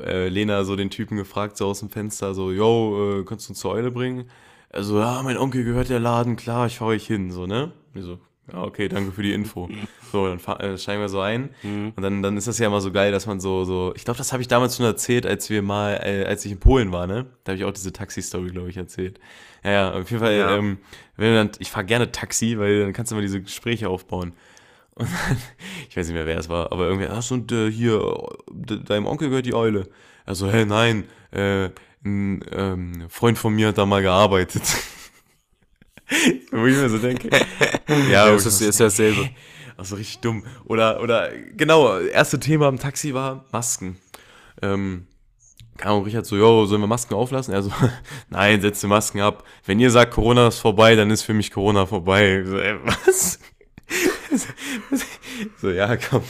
Äh, Lena so den Typen gefragt, so aus dem Fenster, so, yo, äh, kannst du uns zur Eule bringen? Also, ja, mein Onkel gehört der Laden, klar, ich fahr euch hin, so, ne? Ich so, ja, okay, danke für die Info. So, dann äh, steigen wir so ein. Mhm. Und dann, dann ist das ja immer so geil, dass man so, so, ich glaube, das habe ich damals schon erzählt, als wir mal, äh, als ich in Polen war, ne? Da habe ich auch diese Taxi-Story, glaube ich, erzählt. Ja, ja, auf jeden Fall, Ja. ähm, wenn du dann, ich fahre gerne Taxi, weil dann kannst du immer diese Gespräche aufbauen. Und dann, ich weiß nicht mehr, wer es war, aber irgendwie, ach so, und äh, hier, de, deinem Onkel gehört die Eule. Also, hä, nein, äh, ein ähm, Freund von mir hat da mal gearbeitet. Wo ich mir so denke. Ja, wo das ich ist, ja dasselbe. also richtig dumm. Oder, oder, genau, erste Thema am Taxi war Masken. Ähm, kam auch Richard so, yo, sollen wir Masken auflassen? Er so, nein, setze Masken ab. Wenn ihr sagt, Corona ist vorbei, dann ist für mich Corona vorbei. So, ey, was? So, ja, komm.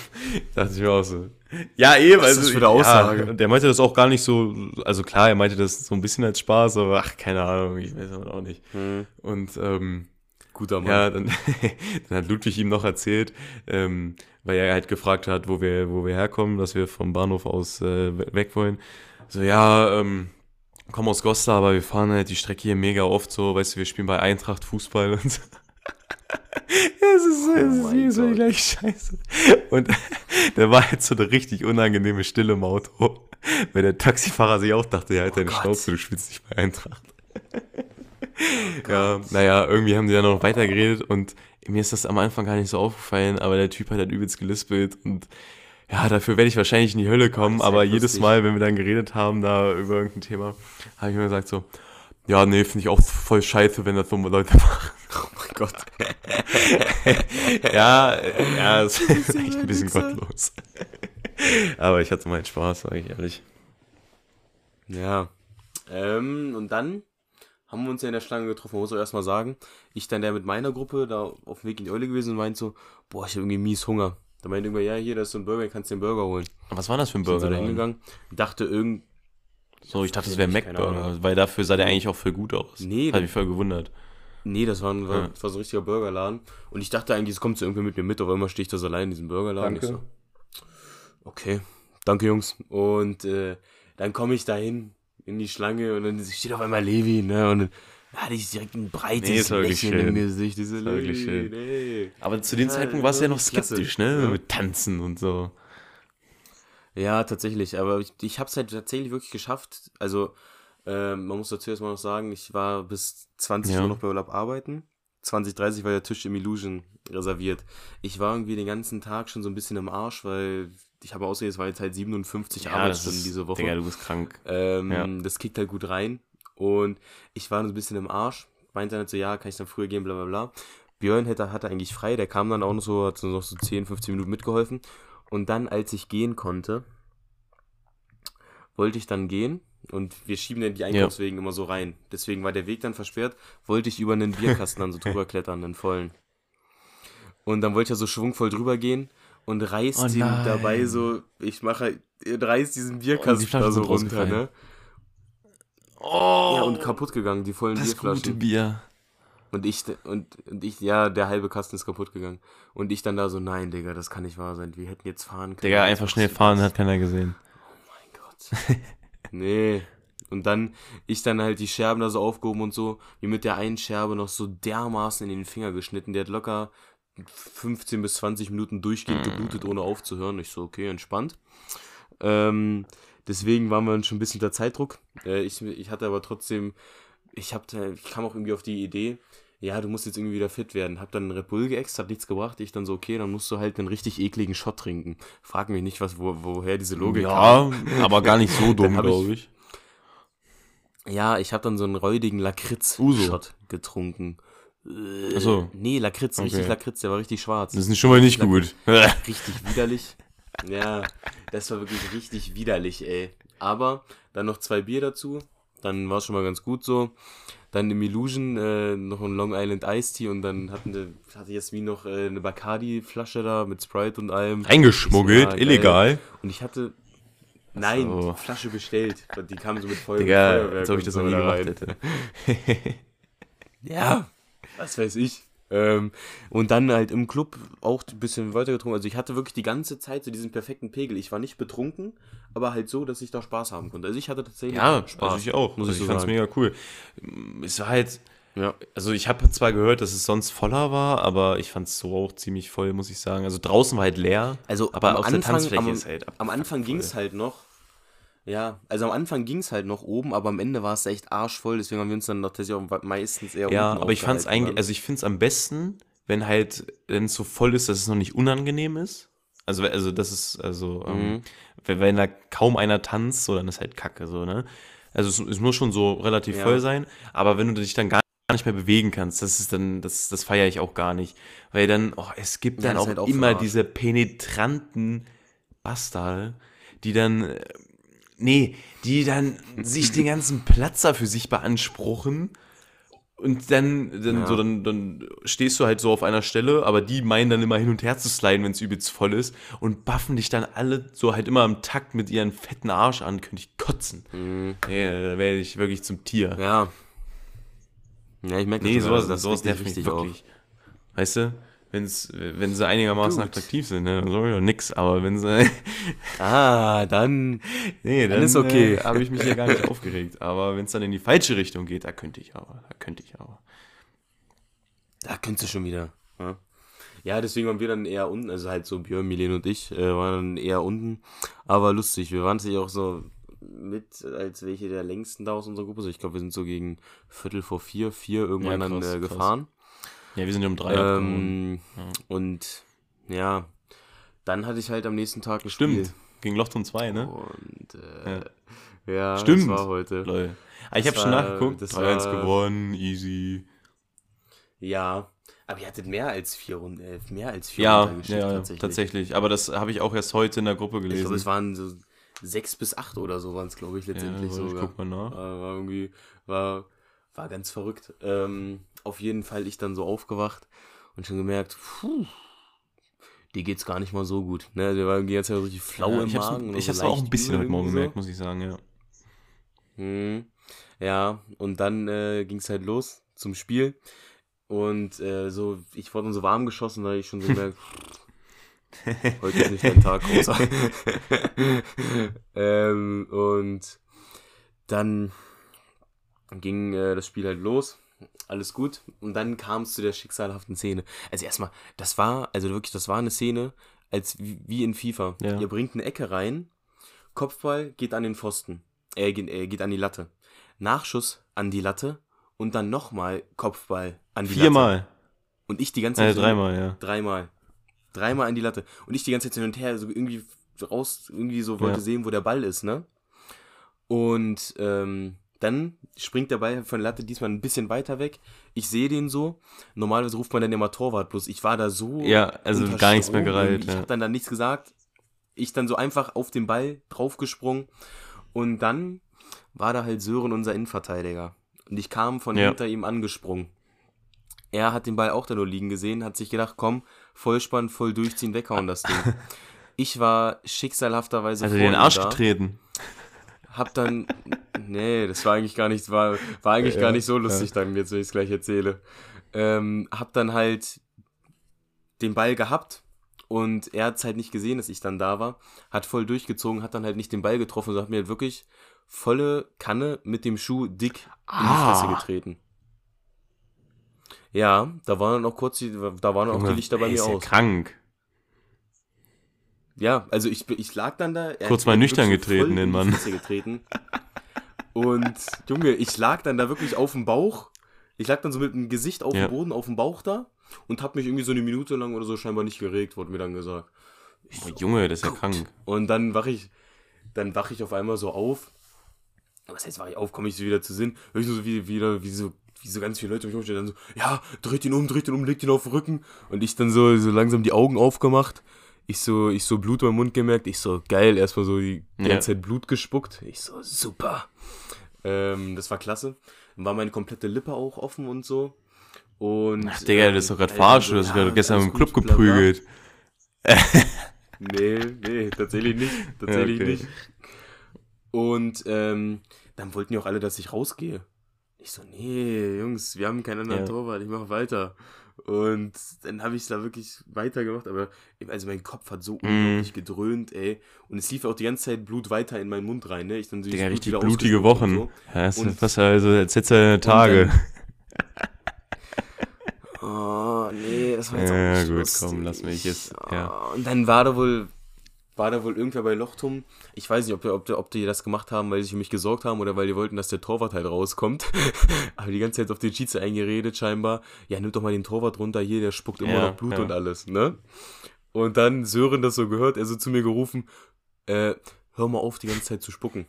Dachte ich mir auch so. Ja, eben. Was ist das für eine Aussage? Ja, der meinte das auch gar nicht so, also klar, er meinte das so ein bisschen als Spaß, aber ach, keine Ahnung, ich weiß auch nicht. Hm. Und, ähm, Guter Mann. ja, dann, dann hat Ludwig ihm noch erzählt, ähm, weil er halt gefragt hat, wo wir, wo wir herkommen, dass wir vom Bahnhof aus äh, we- weg wollen. So, ja, ähm, komm aus Gosta, aber wir fahren halt die Strecke hier mega oft so, weißt du, wir spielen bei Eintracht Fußball und so. Es ist so, es ist Oh mein jedes Mal Gott. gleich scheiße. Und da war jetzt so eine richtig unangenehme Stille im Auto, weil der Taxifahrer sich auch dachte, ja, halt deine Oh Gott. Schnauze, du spielst nicht bei Eintracht. Ja, naja, irgendwie haben die dann noch weiter geredet und mir ist das am Anfang gar nicht so aufgefallen, aber der Typ hat halt übelst gelispelt und ja, dafür werde ich wahrscheinlich in die Hölle kommen, aber jedes lustig. Mal, wenn wir dann geredet haben, da über irgendein Thema, habe ich mir gesagt so, ja, nee, finde ich auch voll scheiße, wenn das so Leute machen. Oh mein Gott. ja, ja, es ist echt ein bisschen gottlos. aber ich hatte meinen Spaß, sage ich ehrlich. Ja. Ähm, und dann haben wir uns ja in der Schlange getroffen. Muss auch erstmal sagen, ich dann der mit meiner Gruppe da auf dem Weg in die Eule gewesen und meint so, boah, ich habe irgendwie mies Hunger. Da meint irgendwer, ja, hier, da ist so ein Burger, kannst du den Burger holen. Was war das für ein Sind so Burger? da da? hingegangen, dachte irgend, So, ich dachte, das wäre. McBurger, weil dafür sah der eigentlich auch voll gut aus. Nee, Hat mich voll gewundert. nee, das war, ein, war, Ja. das war so ein richtiger Burgerladen. Und ich dachte eigentlich, es kommt so irgendwie mit mir mit, auf einmal stehe ich da so allein in diesem Burgerladen. Danke. Ich so, okay, danke Jungs. Und äh, dann komme ich dahin in die Schlange und dann steht auf einmal Levi, ne? Und dann hatte ich direkt ein breites Nee, ist wirklich Lächeln im schön. Gesicht. Diese Ist wirklich Levi, schön. nee. Aber zu dem Ja, Zeitpunkt warst du ja noch wirklich klasse. skeptisch, ne? Ja. Mit Tanzen und so. Ja, tatsächlich. Aber ich, ich habe es halt tatsächlich wirklich geschafft. Also, ähm, man muss dazu erstmal noch sagen, ich war bis 20 Ja. Uhr noch bei Urlaub arbeiten. 20, 30 war der Tisch im Illusion reserviert. Ich war irgendwie den ganzen Tag schon so ein bisschen im Arsch, weil ich habe ausgesehen, es waren jetzt halt 57 Arbeitsstunden diese Woche. Digga, du bist krank. Ähm, Ja. Das kickt halt gut rein. Und ich war so ein bisschen im Arsch. Meinte dann halt so, ja, kann ich dann früher gehen, bla bla bla. Björn hätte, hatte eigentlich frei, der kam dann auch noch so, hat so noch so 10, 15 Minuten mitgeholfen. Und dann, als ich gehen konnte, wollte ich dann gehen. Und wir schieben dann die Einkaufswegen immer so rein. Deswegen war der Weg dann versperrt. Wollte ich über einen Bierkasten dann so drüber klettern, einen vollen. Und dann wollte ich ja so schwungvoll drüber gehen und reißt Oh ihn dabei so, ich mache, reißt diesen die Bierkasten Flaschen da so runter, ne? Oh, Ja, und kaputt gegangen, die vollen das gute Bierflaschen. Bier. Und ich, und, und ich, ja, der halbe Kasten ist kaputt gegangen. Und ich dann da so, nein, Digga, das kann nicht wahr sein. Wir hätten jetzt fahren können. Digga, einfach schnell fahren, hat keiner gesehen. Mein Gott. nee. Und dann, ich dann halt die Scherben da so aufgehoben und so, wie mit der einen Scherbe noch so dermaßen in den Finger geschnitten. Der hat locker 15 bis 20 Minuten durchgehend geblutet, ohne aufzuhören. Ich so, okay, entspannt. Ähm, deswegen waren wir schon ein bisschen unter Zeitdruck. Äh, ich, ich hatte aber trotzdem, ich, hab, ich kam auch irgendwie auf die Idee, ja, du musst jetzt irgendwie wieder fit werden. Hab dann einen Red Bull geäxt, hat nichts gebracht. Ich dann so, okay, dann musst du halt einen richtig ekligen Shot trinken. Frag mich nicht, was, wo, woher diese Logik kam. Ja, aber gar nicht so dumm, hab ich- glaube ich. Ja, ich habe dann so einen räudigen Lakritz-Shot getrunken. Äh, Ach so. Nee, Lakritz, richtig Okay. Lakritz, der war richtig schwarz. Das ist schon mal nicht gut. Richtig widerlich. Ja, das war wirklich richtig widerlich, ey. Aber dann noch zwei Bier dazu, dann war schon mal ganz gut so. Dann im Illusion äh, noch ein Long Island Iced Tea und dann hatten wir, hatte Jasmin noch äh, eine Bacardi-Flasche da mit Sprite und allem. Reingeschmuggelt, Ja, illegal. Und ich hatte, nein, so. Flasche bestellt. Die kam so mit Feu Digga, Feuerwerk als ob ich das noch nie gemacht hätte. Ja, was weiß ich. Ähm, und dann halt im Club auch ein bisschen weiter getrunken. Also ich hatte wirklich die ganze Zeit so diesen perfekten Pegel. Ich war nicht betrunken, aber halt so, dass ich da Spaß haben konnte. Also ich hatte tatsächlich Ja, Spaß. also ich auch. muss also ich so fand's sagen. mega cool. Es war halt, Ja. also ich habe zwar gehört, dass es sonst voller war, aber ich fand's so auch ziemlich voll, muss ich sagen. Also draußen war halt leer, Also aber am auf der Anfang, Tanzfläche am, ist halt am Anfang ging es halt noch. Ja, also am Anfang ging es halt noch oben, aber am Ende war es echt arschvoll, deswegen haben wir uns dann noch tatsächlich auch meistens eher Ja, aber ich fand's aufgehalten eigentlich, also ich find's am besten, wenn halt, wenn es so voll ist, dass es noch nicht unangenehm ist. Also, also das ist, also, ähm, Mhm. wenn, wenn da kaum einer tanzt, so, dann ist halt Kacke, so, ne? Also es, es muss schon so relativ Ja. voll sein, aber wenn du dich dann gar nicht mehr bewegen kannst, das ist dann, das, das feiere ich auch gar nicht. Weil dann, oh, es gibt Ja, dann auch, halt auch immer diese penetranten Bastarde, die dann, äh, nee, die dann sich den ganzen Platz da für sich beanspruchen und dann, dann, Ja. so, dann, dann stehst du halt so auf einer Stelle, aber die meinen dann immer hin und her zu sliden, wenn es übelst voll ist und buffen dich dann alle so halt immer im Takt mit ihren fetten Arsch an, könnte ich kotzen. Mhm. Nee, da werde ich wirklich zum Tier. Ja. Ja, ich merke nee, sowas, das sowas regt nervt mich richtig auf. wirklich. Weißt du, wenn's, wenn sie einigermaßen Gut. attraktiv sind, ne, dann sag ich doch nix, aber wenn sie, Ah, dann. nee, dann, Dann ist okay. äh, habe ich mich ja gar nicht aufgeregt. Aber wenn es dann in die falsche Richtung geht, da könnte ich aber, da könnte ich aber. Da könntest du schon wieder. Ja. ja, deswegen waren wir dann eher unten, also halt so Björn, Milen und ich äh, waren dann eher unten. Aber lustig, wir waren sich auch so mit als welche der längsten da aus unserer Gruppe. So, ich glaube, wir sind so gegen Viertel vor vier, vier irgendwann Ja, dann krass, äh, krass. Ja, wir sind ja um drei. Ähm, Ja. Und ja, dann hatte ich halt am nächsten Tag ein Stimmt. Gegen Lochton 2, ne? Und äh, ja, Stimmt. das war heute. Lol. Ah, ich habe schon nachgeguckt. das 3-1 war- gewonnen, easy. Ja, aber ihr hattet mehr als vier Runden, äh, mehr als vier Ja, runtergeschickt ja, tatsächlich. tatsächlich. Aber das habe ich auch erst heute in der Gruppe Ich gelesen. glaube, es waren so sechs bis acht oder so waren es, glaube ich, ja, letztendlich ich sogar. guck mal nach. War, war irgendwie, war, war ganz verrückt. Ähm, auf jeden Fall ich dann so aufgewacht und schon gemerkt, puh, dir geht's gar nicht mal so gut. Ne, der war die ganze Zeit richtig flau Ja, im Magen. ich so hab's auch ein bisschen heute Morgen gemerkt, muss ich sagen, ja. So. Hm. Ja, und dann äh, ging's halt los zum Spiel. Und äh, so, ich wurde dann so warm geschossen, da ich schon so gemerkt, heute ist nicht dein Tag, großer. ähm, und dann ging äh, das Spiel halt los. Alles gut. Und dann kam es zu der schicksalhaften Szene. Also erstmal, das war, also wirklich, das war eine Szene, als wie in FIFA. Ja. Ihr bringt eine Ecke rein, Kopfball geht an den Pfosten. Äh, geht, äh, geht an die Latte. Nachschuss an die Latte und dann nochmal Kopfball an die Latte. Viermal. Und ich die ganze Äh, Zeit. so- dreimal, ja. Dreimal. Dreimal an die Latte. Und ich die ganze Zeit hin und her, so irgendwie raus, irgendwie so wollte Ja. sehen, wo der Ball ist, ne? Und ähm, dann springt der Ball von der Latte diesmal ein bisschen weiter weg. Ich sehe den so. Normalerweise ruft man dann immer Torwart, bloß ich war da so. Ja, also gar nichts mehr irgendwie. Ich Ja. habe dann da nichts gesagt. Ich dann so einfach auf den Ball draufgesprungen. Und dann war da halt Sören, unser Innenverteidiger. Und ich kam von Ja. hinter ihm angesprungen. Er hat den Ball auch da nur liegen gesehen, hat sich gedacht, komm, Vollspann, voll durchziehen, weghauen das Ding. Ich war schicksalhafterweise Also den Arsch da, getreten. Hab dann, nee, das war eigentlich gar nicht, war, war eigentlich Ja, gar nicht so lustig dann, jetzt wenn ich es gleich erzähle. Ähm, hab dann halt den Ball gehabt und er hat es halt nicht gesehen, dass ich dann da war, hat voll durchgezogen, hat dann halt nicht den Ball getroffen, sondern hat mir halt wirklich volle Kanne mit dem Schuh dick in die Ah. Fresse getreten. Ja, da waren dann auch kurz die, da waren auch die Lichter bei mir ist ja aus. krank. Ja, also ich, ich lag dann da. Kurz mal nüchtern getreten, den Mann. Getreten. Und Junge, ich lag dann da wirklich auf dem Bauch. Ich lag dann so mit dem Gesicht auf Ja. dem Boden, auf dem Bauch da und hab mich irgendwie so eine Minute lang oder so scheinbar nicht geregt, wurde mir dann gesagt. Boah, Junge, das ist ja krank. Und dann wach ich, dann wach ich auf einmal so auf. Was heißt, wach ich auf, komme ich so wieder zu Sinn. Hör ich so wie, wieder, wie so, wie so ganz viele Leute mich rumstehen, dann so, ja, dreht ihn um, dreht ihn um, legt ihn auf den Rücken. Und ich dann so, so langsam die Augen aufgemacht. Ich so, ich so Blut im Mund gemerkt. Ich so, geil, erstmal so die Ja. ganze Zeit Blut gespuckt. Ich so, super. Ähm, das war klasse. Dann war meine komplette Lippe auch offen und so. Und, Ach, Digga, ähm, das ist doch gerade Alter, verarscht. Du hast ja, gestern im Club gut, geprügelt. Nee, nee, tatsächlich nicht. Tatsächlich Ja, okay. nicht. Und ähm, dann wollten die auch alle, dass ich rausgehe. Ich so, nee, Jungs, wir haben keinen anderen Ja. Torwart, ich mache weiter. Und dann habe ich da wirklich weitergemacht, aber also mein Kopf hat so Mhm. unglaublich gedröhnt, ey. Und es lief auch die ganze Zeit Blut weiter in meinen Mund rein, ne? Ich dann so Digga, richtig Blut wieder blutige Wochen. und Ja, das Und- ist fast also, als deine Tage. So. Oh, nee, das war jetzt Ja, auch nicht gut, lustig. komm, lass mich jetzt, ja. Oh, Und dann war da wohl, war da wohl irgendwer bei Lochtum. Ich weiß nicht, ob, ob, ob die das gemacht haben, weil sie sich um mich gesorgt haben oder weil die wollten, dass der Torwart halt rauskommt. Aber die ganze Zeit auf den Cheats eingeredet scheinbar. Ja, nimm doch mal den Torwart runter hier, der spuckt immer Ja, noch Blut ja. und alles, ne? Und dann Sören das so gehört, er so zu mir gerufen, äh, hör mal auf, die ganze Zeit zu spucken.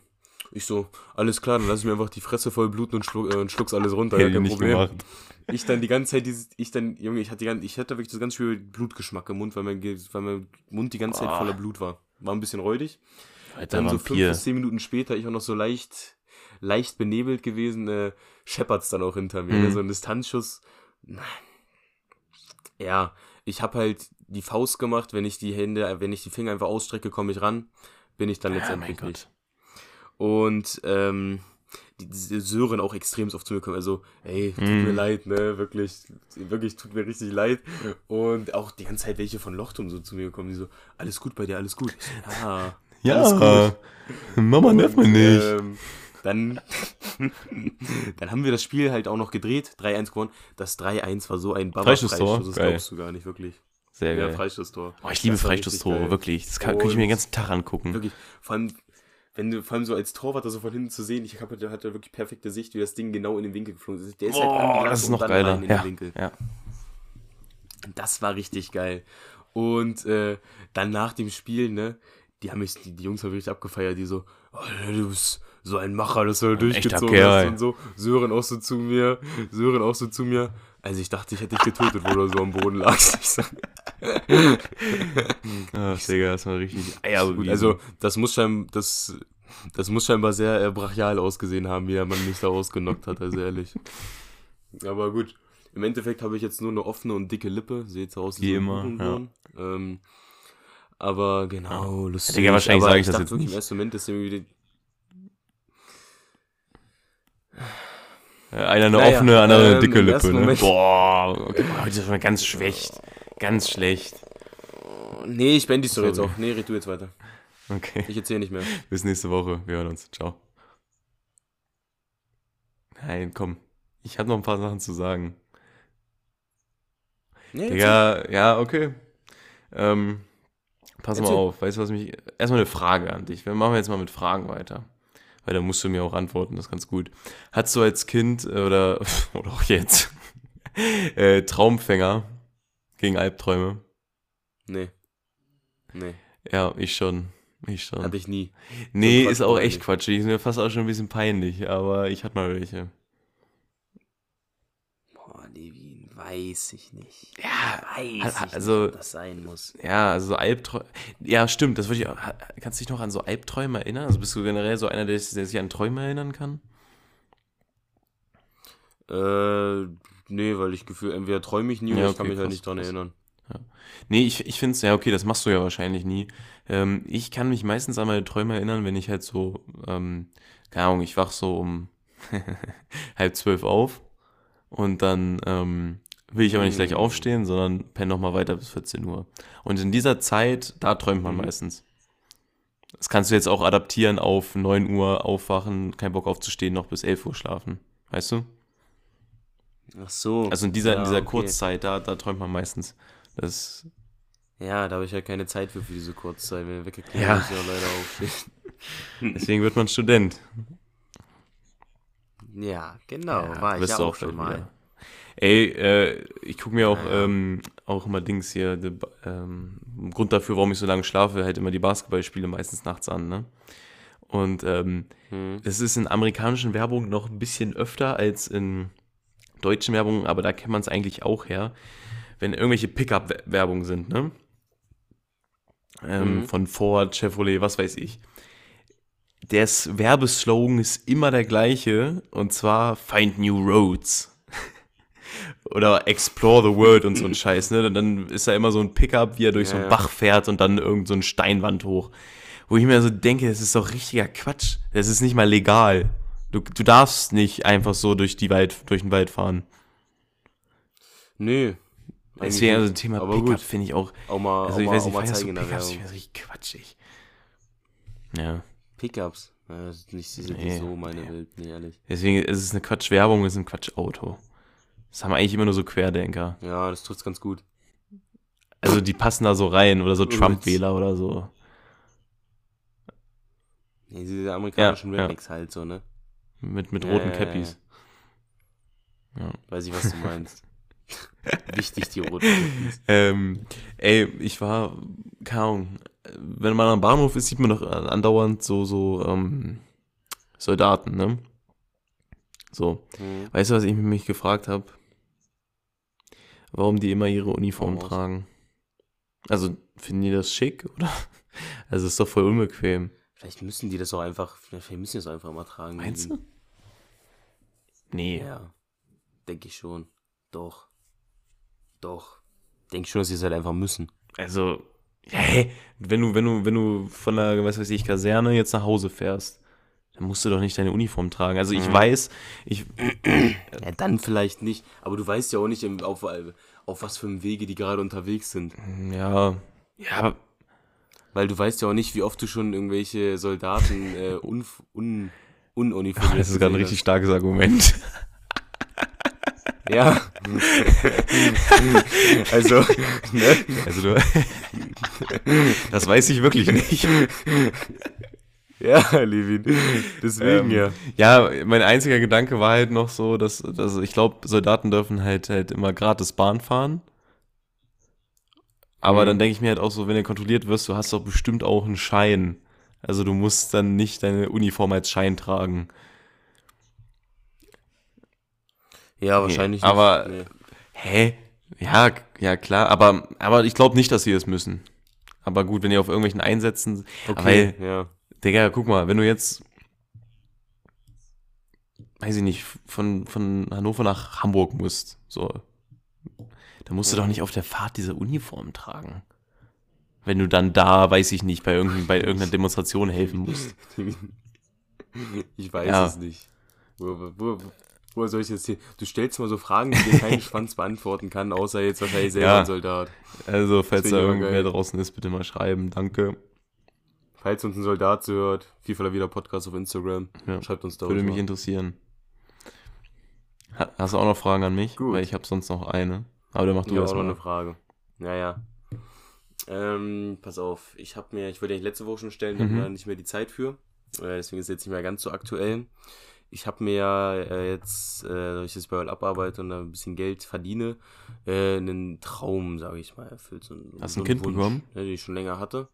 Ich so, alles klar, dann lass ich mir einfach die Fresse voll bluten und, schluck, äh, und schluck's alles runter, Hätte ja, ich kein Problem. gemacht. Ich dann die ganze Zeit dieses, ich dann, Junge, ich hatte, die ganze, ich hatte wirklich das ganz schön Blutgeschmack im Mund, weil mein, weil mein Mund die ganze Zeit voller Blut war. War ein bisschen räudig. Alter Dann so fünf bis zehn Minuten später, ich auch noch so leicht, leicht benebelt gewesen, äh, scheppert's dann auch hinter mir. Mhm. Ne? So ein Distanzschuss. Ja, ich habe halt die Faust gemacht, wenn ich die Hände, wenn ich die Finger einfach ausstrecke, komme ich ran, bin ich dann Ja, letztendlich mein nicht. Und ähm, die, diese Sören auch extrem oft zu mir kommen. Also, ey, tut Mm. mir leid, ne? Wirklich, wirklich tut mir richtig leid. Und auch die ganze Zeit welche von Lochtum so zu mir gekommen, die so, alles gut bei dir, alles gut. Ja, alles Ja, gut. Mama nervt mich nicht. Ähm, dann, dann haben wir das Spiel halt auch noch gedreht, 3-1 gewonnen. Das 3-1 war so ein Freistoßtor? das Geil. glaubst du gar nicht, wirklich. Sehr Ja, geil. Freistoßtor. Oh, ich liebe Freistoßtore, wirklich. Das kann, könnte ich mir den ganzen Tag angucken. Wirklich, vor allem, wenn du, vor allem so als Torwart das so von hinten zu sehen, ich habe da wirklich perfekte Sicht, wie das Ding genau in den Winkel geflogen ist. Der ist halt Boah, angelassen das ist noch geiler. in Ja, den Winkel. ja. Das war richtig geil. Und äh, dann nach dem Spiel, ne, die haben mich, die, die Jungs haben wirklich abgefeiert, die so, oh, du bist so ein Macher, dass du da echter durchgezogen hast und so. Sören auch so zu mir, Sören auch so zu mir. Also ich dachte, ich hätte dich getötet, wo du so am Boden lagst. Ich sag, Ach, Digga, das war richtig Eier Gut, also das muss scheinbar, das, das muss scheinbar sehr äh, brachial ausgesehen haben, wie der Mann mich da ausgenockt hat, also ehrlich. Aber gut, im Endeffekt habe ich jetzt nur eine offene und dicke Lippe, seht aus Wie ein immer, Hurensohn. Ähm, aber genau, lustig. Digga, wahrscheinlich aber sag ich das jetzt nicht. Im ersten Moment ist irgendwie Einer eine Naja, offene, andere eine ähm, dicke im Lippe, ne? Boah, okay, das ist schon ganz schlecht. Ganz schlecht. Nee, ich beende die Story jetzt auch. Nee, red du jetzt weiter. Okay, Ich erzähle nicht mehr. bis nächste Woche. Wir hören uns. Ciao. Nein, komm. Ich habe noch ein paar Sachen zu sagen. Nee, Digga, ja, okay. Ähm, pass mal Erzähl. auf. Weißt du, was mich. Erstmal eine Frage an dich. Wir machen jetzt mal mit Fragen weiter. Weil da musst du mir auch antworten, das ist ganz gut. Hattest du als Kind äh, oder, oder auch jetzt äh, Traumfänger gegen Albträume? Nee. Nee, Ja, ich schon. Ich schon. hatte ich nie. nee, Quatsch ist auch echt. Quatsch. Ich ist mir fast auch schon ein bisschen peinlich, aber ich hatte mal welche. Boah, Levin, weiß ich nicht. Ja, Weiß ich also- nicht, ob das sein muss. Ja, also so Albträume. Ja, stimmt, das würde ich auch. Kannst du dich noch an so Albträume erinnern? Also bist du generell so einer, der, der sich an Träume erinnern kann? Äh, nee, weil ich gefühl, entweder träume ich nie oder Ja, ich kann mich halt krass, nicht dran krass. erinnern. Nee, ich, ich finde es, ja, okay, das machst du ja wahrscheinlich nie. Ähm, ich kann mich meistens an meine Träume erinnern, wenn ich halt so, ähm, keine Ahnung, ich wach so um halb zwölf auf und dann ähm, will ich aber nicht gleich Mhm. aufstehen, sondern penne nochmal weiter bis 14 Uhr. Und in dieser Zeit, da träumt man Mhm. meistens. Das kannst du jetzt auch adaptieren auf 9 Uhr aufwachen, kein Bock aufzustehen, noch bis 11 Uhr schlafen. Weißt du? Ach so. Also in dieser, in Ja, dieser okay. Kurzzeit, da, da träumt man meistens. Das, Ja, da habe ich ja keine Zeit für, für diese Kurzzeit. Wenn wir weggeklingelt Ja. muss ich ja leider aufstehen. deswegen wird man Student. Ja, genau, Ja, war ich ja auch schon mal. wieder. Ey, äh, ich gucke mir auch, ähm, auch immer Dings hier, Ba- ähm, Grund dafür, warum ich so lange schlafe, halt immer die Basketballspiele meistens nachts an, ne? Und ähm, Hm. das ist in amerikanischen Werbungen noch ein bisschen öfter als in deutschen Werbungen, aber da kennt man es eigentlich auch her, wenn irgendwelche Pickup-Werbungen sind, ne? Ähm, Mhm. Von Ford, Chevrolet, was weiß ich. Der Werbeslogan ist immer der gleiche und zwar Find New Roads. Oder Explore the World und so ein Scheiß, ne? Dann ist da immer so ein Pickup, wie er durch so Ja, einen ja. Bach fährt und dann irgend so eine Steinwand hoch. Wo ich mir so denke, das ist doch richtiger Quatsch. Das ist nicht mal legal. Du, du darfst nicht einfach so durch, die Wald, durch den Wald fahren. Nö. Deswegen, also Thema aber Pickup finde ich auch. Auch mal, Also auch ich mal, weiß auch nicht, mal zeigen du in der Pickups? Ich finde das richtig quatschig. Ja. Pickups. Ja, das ist nicht, sind Nee, so meine nee. Welt, nee, ehrlich. Deswegen ist es eine Quatsch-Werbung, es ist ein Quatsch-Auto. Das haben eigentlich immer nur so Querdenker. Ja, das trifft's ganz gut. Also die passen da so rein oder so. Trump-Wähler oder so. Nee, diese amerikanischen Ja, ja. Rednecks halt so, ne? Mit, mit Ja, roten ja, Cappies. Weiß ich, was du meinst. Wichtig, die roten Cappies. Ähm, ey, ich war, keine Ahnung, wenn man am Bahnhof ist, sieht man doch andauernd so, so, ähm, Soldaten, ne? So. Hm. Weißt du, was ich mich gefragt habe? Warum die immer ihre Uniform raus. tragen? Also, finden die das schick, oder? Also, ist doch voll unbequem. Vielleicht müssen die das auch einfach, vielleicht müssen die das einfach mal tragen. Meinst du? Nee. Ja. Denke ich schon. Doch. Doch. Denke schon, dass sie es halt einfach müssen. Also, hä? wenn du, wenn du, wenn du von der, was weiß ich, Kaserne jetzt nach Hause fährst, dann musst du doch nicht deine Uniform tragen. Also ich Mhm. weiß, ich, Ja, dann vielleicht nicht. Aber du weißt ja auch nicht, auf, auf was für einem Wege die gerade unterwegs sind. ja, ja, Weil du weißt ja auch nicht, wie oft du schon irgendwelche Soldaten äh, un, un, ununiformiert das ist gerade ein richtig starkes Argument. Ja. also, ne? Also du, das weiß ich wirklich nicht. Ja, Levin. Deswegen Ähm, ja. Ja, mein einziger Gedanke war halt noch so, dass, dass ich glaube, Soldaten dürfen halt halt immer gratis Bahn fahren. Aber Mhm. dann denke ich mir halt auch so, wenn du kontrolliert wirst, du hast doch bestimmt auch einen Schein. Also du musst dann nicht deine Uniform als Schein tragen. Ja, wahrscheinlich aber- nicht. Hä? Ja, ja klar, aber, aber ich glaube nicht, dass sie es müssen. Aber gut, wenn die auf irgendwelchen Einsätzen. Nee. Okay, Weil, ja. Digga, guck mal, wenn du jetzt, weiß ich nicht, von, von Hannover nach Hamburg musst, so, dann musst du doch nicht auf der Fahrt diese Uniform tragen. Wenn du dann da, weiß ich nicht, bei, irgendein, bei irgendeiner Demonstration helfen musst. Ich weiß Ja. es nicht. Wo, wo, wo, soll ich jetzt hier? Du stellst mal so Fragen, die dir kein Schwanz beantworten kann, außer jetzt wahrscheinlich selber Ja. ein Soldat. Also, falls da irgendwer draußen ist, bitte mal schreiben. Danke. Falls uns ein Soldat zuhört, FIFA wieder Podcast auf Instagram, Ja. schreibt uns da Würde mich mal. interessieren. Ha- Hast du auch noch Fragen an mich? Gut. Weil ich habe sonst noch eine. Aber dann mach du Ja, das auch noch mal. eine Frage. Naja. Ähm, pass auf, ich habe mir, ich wollte eigentlich letzte Woche schon stellen, Mhm. da nicht mehr die Zeit für. Äh, deswegen ist es jetzt nicht mehr ganz so aktuell. Ich habe mir ja äh, jetzt, äh, da ich das bei abarbeite und da ein bisschen Geld verdiene, äh, einen Traum, sage ich mal, erfüllt. So, Hast so du ein Kind Wunsch, bekommen? Ne, den ich schon länger hatte.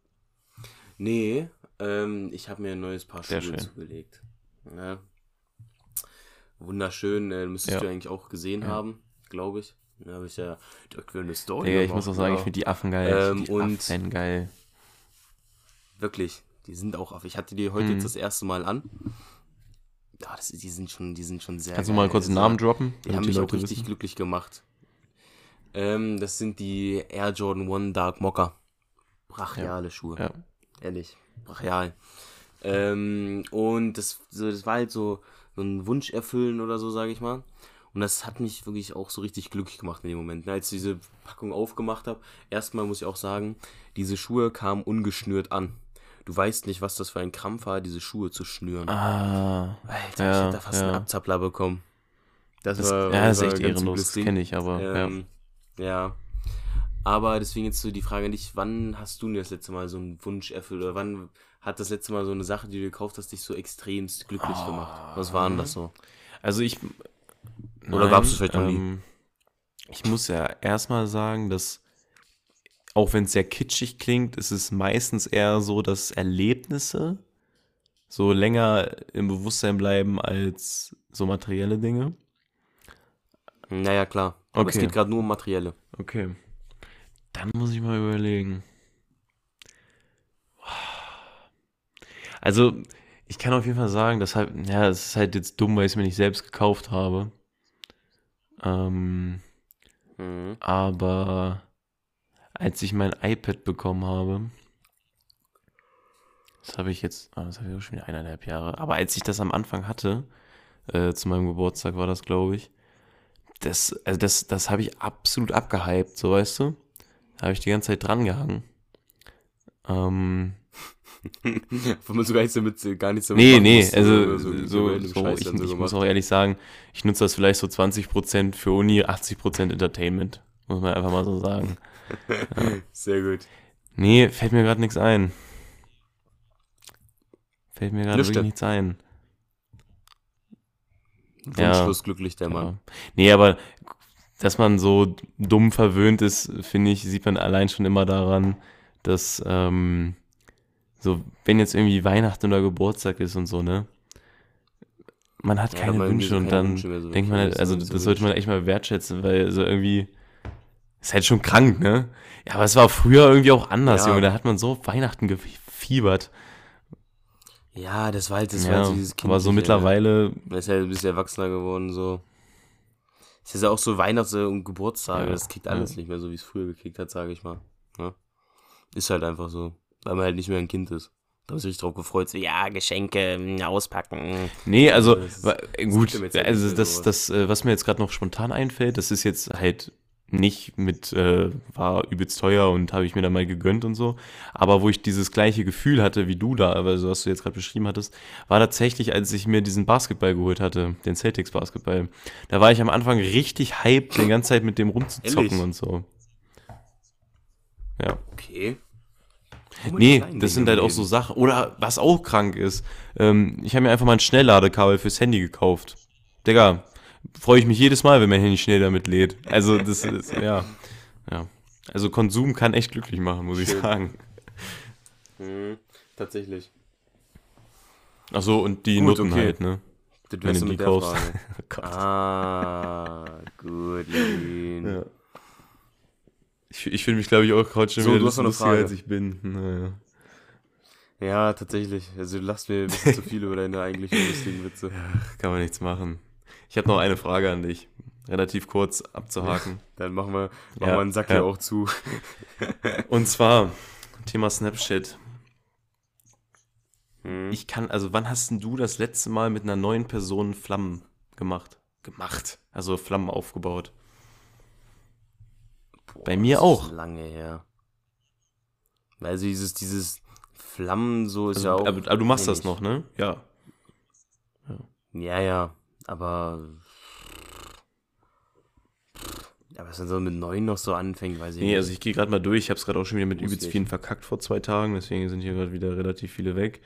Nee, ähm, ich habe mir ein neues Paar Sehr Schuhe schön. zugelegt. Ja. Wunderschön, äh, müsstest Ja. du eigentlich auch gesehen Ja. haben, glaube ich. Da habe ich ja direkt wieder eine Story Digga, ich muss auch sagen, ja. ich finde die Affen geil. Ähm, die und- Affen geil. Wirklich, die sind auch auf. Ich hatte die heute Mhm. jetzt das erste Mal an. Ja, das, die sind schon, die sind schon sehr. Kannst du mal geil. kurz einen Also, Namen droppen? Die haben mich auch Leute richtig wissen? glücklich gemacht. Ähm, das sind die Air Jordan 1 Dark Mocker. Brachiale Schuhe. Ja. Ehrlich, brachial. Ähm, und das, so, das war halt so, so ein Wunsch erfüllen oder so, sage ich mal. Und das hat mich wirklich auch so richtig glücklich gemacht in dem Moment. ne, Als ich diese Packung aufgemacht habe, erstmal muss ich auch sagen, diese Schuhe kamen ungeschnürt an. Du weißt nicht, was das für ein Krampf war, diese Schuhe zu schnüren. Ah, Alter, ja, ich hätte da fast einen ja. Abzappler bekommen. Das, das, war, ja, das ist echt ehrenlos. kenne ich, aber Ähm, ja. Aber deswegen jetzt so die Frage an dich, wann hast du denn das letzte Mal so einen Wunsch erfüllt? Oder wann hat das letzte Mal so eine Sache, die du gekauft hast, dich so extremst glücklich gemacht? Was war denn das so? Also ich. Oder gab's es vielleicht noch nie? ähm, Ich muss ja erstmal sagen, dass auch wenn es sehr kitschig klingt, ist es meistens eher so, dass Erlebnisse so länger im Bewusstsein bleiben als so materielle Dinge. Naja, klar. Aber es Okay. geht gerade nur um Materielle. Okay. Dann muss ich mal überlegen. Also, ich kann auf jeden Fall sagen, dass halt, ja, es ist halt jetzt dumm, weil ich es mir nicht selbst gekauft habe. Ähm, Mhm. aber als ich mein iPad bekommen habe, das habe ich jetzt, ah, das habe ich auch schon wieder eineinhalb Jahre, aber als ich das am Anfang hatte, äh, zu meinem Geburtstag war das, glaube ich. Das, also das, das habe ich absolut abgehypt, so weißt du. Da habe ich die ganze Zeit dran gehangen. Ähm, Wo man so gar nichts damit, gar nichts damit nee, machen nee, musste, also so, so, random Scheiß ich, so ich muss auch ehrlich sagen, ich nutze das vielleicht so 20% für Uni, 80% Entertainment. Muss man einfach mal so sagen. Sehr gut. Nee, fällt mir gerade nichts ein. Fällt mir gerade Nichts. wirklich nichts ein. Ja. Wunschlos glücklich, der Mann. Ja. Nee, aber dass man so dumm verwöhnt ist, finde ich, sieht man allein schon immer daran, dass ähm, so, wenn jetzt irgendwie Weihnachten oder Geburtstag ist und so, ne? Man hat Ja, keine irgendwie Wünsche so und dann Wünsche so denkt man halt, also das ist das so sollte man echt mal wertschätzen, weil so irgendwie ist halt schon krank, ne? Ja, aber es war früher irgendwie auch anders, Ja. Junge. Da hat man so Weihnachten gefiebert. Ja, das war halt, das war Ja, halt so dieses aber so Kindliche, mittlerweile, Man ist ja ein bisschen erwachsener geworden, so. Es ist ja auch so Weihnachts- und Geburtstage, Ja, das kriegt alles ja. nicht mehr so, wie es früher gekickt hat, sage ich mal. Ja. Ist halt einfach so, weil man halt nicht mehr ein Kind ist. Da habe ich richtig drauf gefreut, so, ja, Geschenke, mm, auspacken. Nee, also Das äh, gut, jetzt ja also das, das, äh, was mir jetzt gerade noch spontan einfällt, das ist jetzt halt nicht mit, äh, war übelst teuer und habe ich mir da mal gegönnt und so. Aber wo ich dieses gleiche Gefühl hatte wie du da, also was du jetzt gerade beschrieben hattest, war tatsächlich, als ich mir diesen Basketball geholt hatte, den Celtics Basketball. Da war ich am Anfang richtig hyped, die ganze Zeit mit dem rumzuzocken Ehrlich? und so. Ja. Okay. Nee, das sind halt auch so Sachen. Oder was auch krank ist. Ähm, ich habe mir einfach mal ein Schnellladekabel fürs Handy gekauft. Digga, freue ich mich jedes Mal, wenn mein Handy schnell damit lädt. Also, das ist, ja. Ja. Also, Konsum kann echt glücklich machen, muss ich Schön. sagen. Leben. Mhm, tatsächlich. Ach so, und die Gut, Noten okay. halt, ne? Das Wenn du die kaufst. Oh. Ah, gut, Levin. Ja. Ich, ich finde mich, glaube ich, auch gerade schon So, wieder du hast noch eine lustiger, Frage. als ich bin. Naja. Ja, tatsächlich. Also du lachst mir ein bisschen zu viel über deine eigentlich lustigen Witze. Kann man nichts machen. Ich habe noch eine Frage an dich. Relativ kurz abzuhaken. Dann machen wir, machen Ja, wir einen Sack ja. hier auch zu. Und zwar, Thema Snapchat. Hm. Ich kann, also wann hast denn du das letzte Mal mit einer neuen Person Flammen gemacht? Gemacht. Also Flammen aufgebaut. Boah, bei mir das auch. Ist lange her. Also dieses, dieses Flammen so ist Also, ja auch. aber, aber du machst kenn das noch, ne? Ja. Ja, ja. Aber. Aber was dann so mit neun noch so anfängt, weiß ich Nee, nicht. also ich gehe gerade mal durch. Ich habe es gerade auch schon wieder mit Muss übelst nicht. vielen verkackt vor zwei Tagen. Deswegen sind hier gerade wieder relativ viele weg.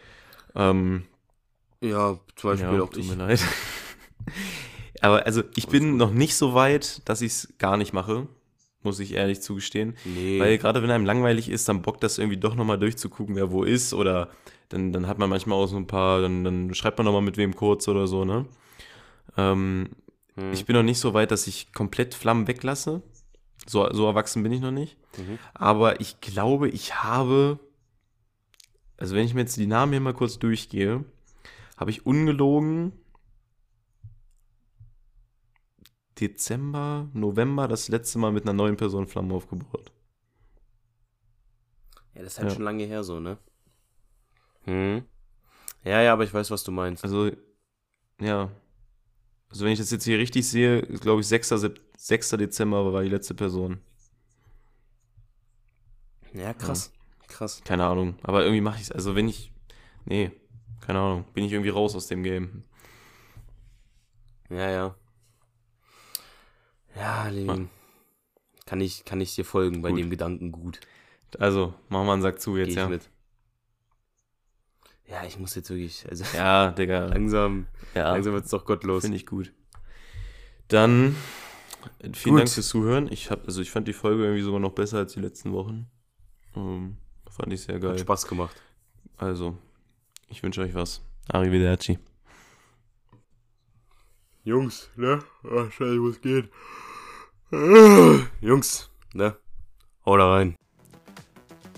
Ähm, ja, zum Beispiel ja, auch tut mir leid. Aber also ich bin noch nicht so weit, dass ich es gar nicht mache. Muss ich ehrlich zugestehen. Nee. Weil gerade wenn einem langweilig ist, dann bockt das irgendwie doch nochmal durchzugucken, wer wo ist. Oder dann, dann hat man manchmal auch so ein paar, dann, dann schreibt man nochmal mit wem kurz oder so, ne? Ähm, Hm. Ich bin noch nicht so weit, dass ich komplett Flammen weglasse. So, so erwachsen bin ich noch nicht. Mhm. Aber ich glaube, ich habe, also wenn ich mir jetzt die Namen hier mal kurz durchgehe, habe ich ungelogen Dezember, November das letzte Mal mit einer neuen Person Flammen aufgebaut. Ja, das ist halt Ja. schon lange her so, ne? Hm. Ja, ja, aber ich weiß, was du meinst. Also, ja. Also wenn ich das jetzt hier richtig sehe, glaube ich 6. Sep 6. Dezember war die letzte Person. Ja, krass. Krass. Keine Ahnung. Aber irgendwie mache ich es. Also wenn ich. Nee, keine Ahnung. Bin ich irgendwie raus aus dem Game. Ja, ja. Ja, Levin. Kann ich, kann ich dir folgen bei Gut. dem Gedanken gut. Also, machen wir einen Sack zu Geh jetzt, ich ja. mit. Ja, ich muss jetzt wirklich, also Ja, Digga. langsam, Ja, langsam wird's doch gottlos. finde ich gut. Dann vielen Gut. Dank fürs Zuhören. Ich hab, also ich fand die Folge irgendwie sogar noch besser als die letzten Wochen. Ähm, fand ich sehr Hat geil. Spaß gemacht. Also, ich wünsche euch was. Arrivederci. Jungs, ne? Ach, scheiße, was geht? Jungs, ne? Hau da rein.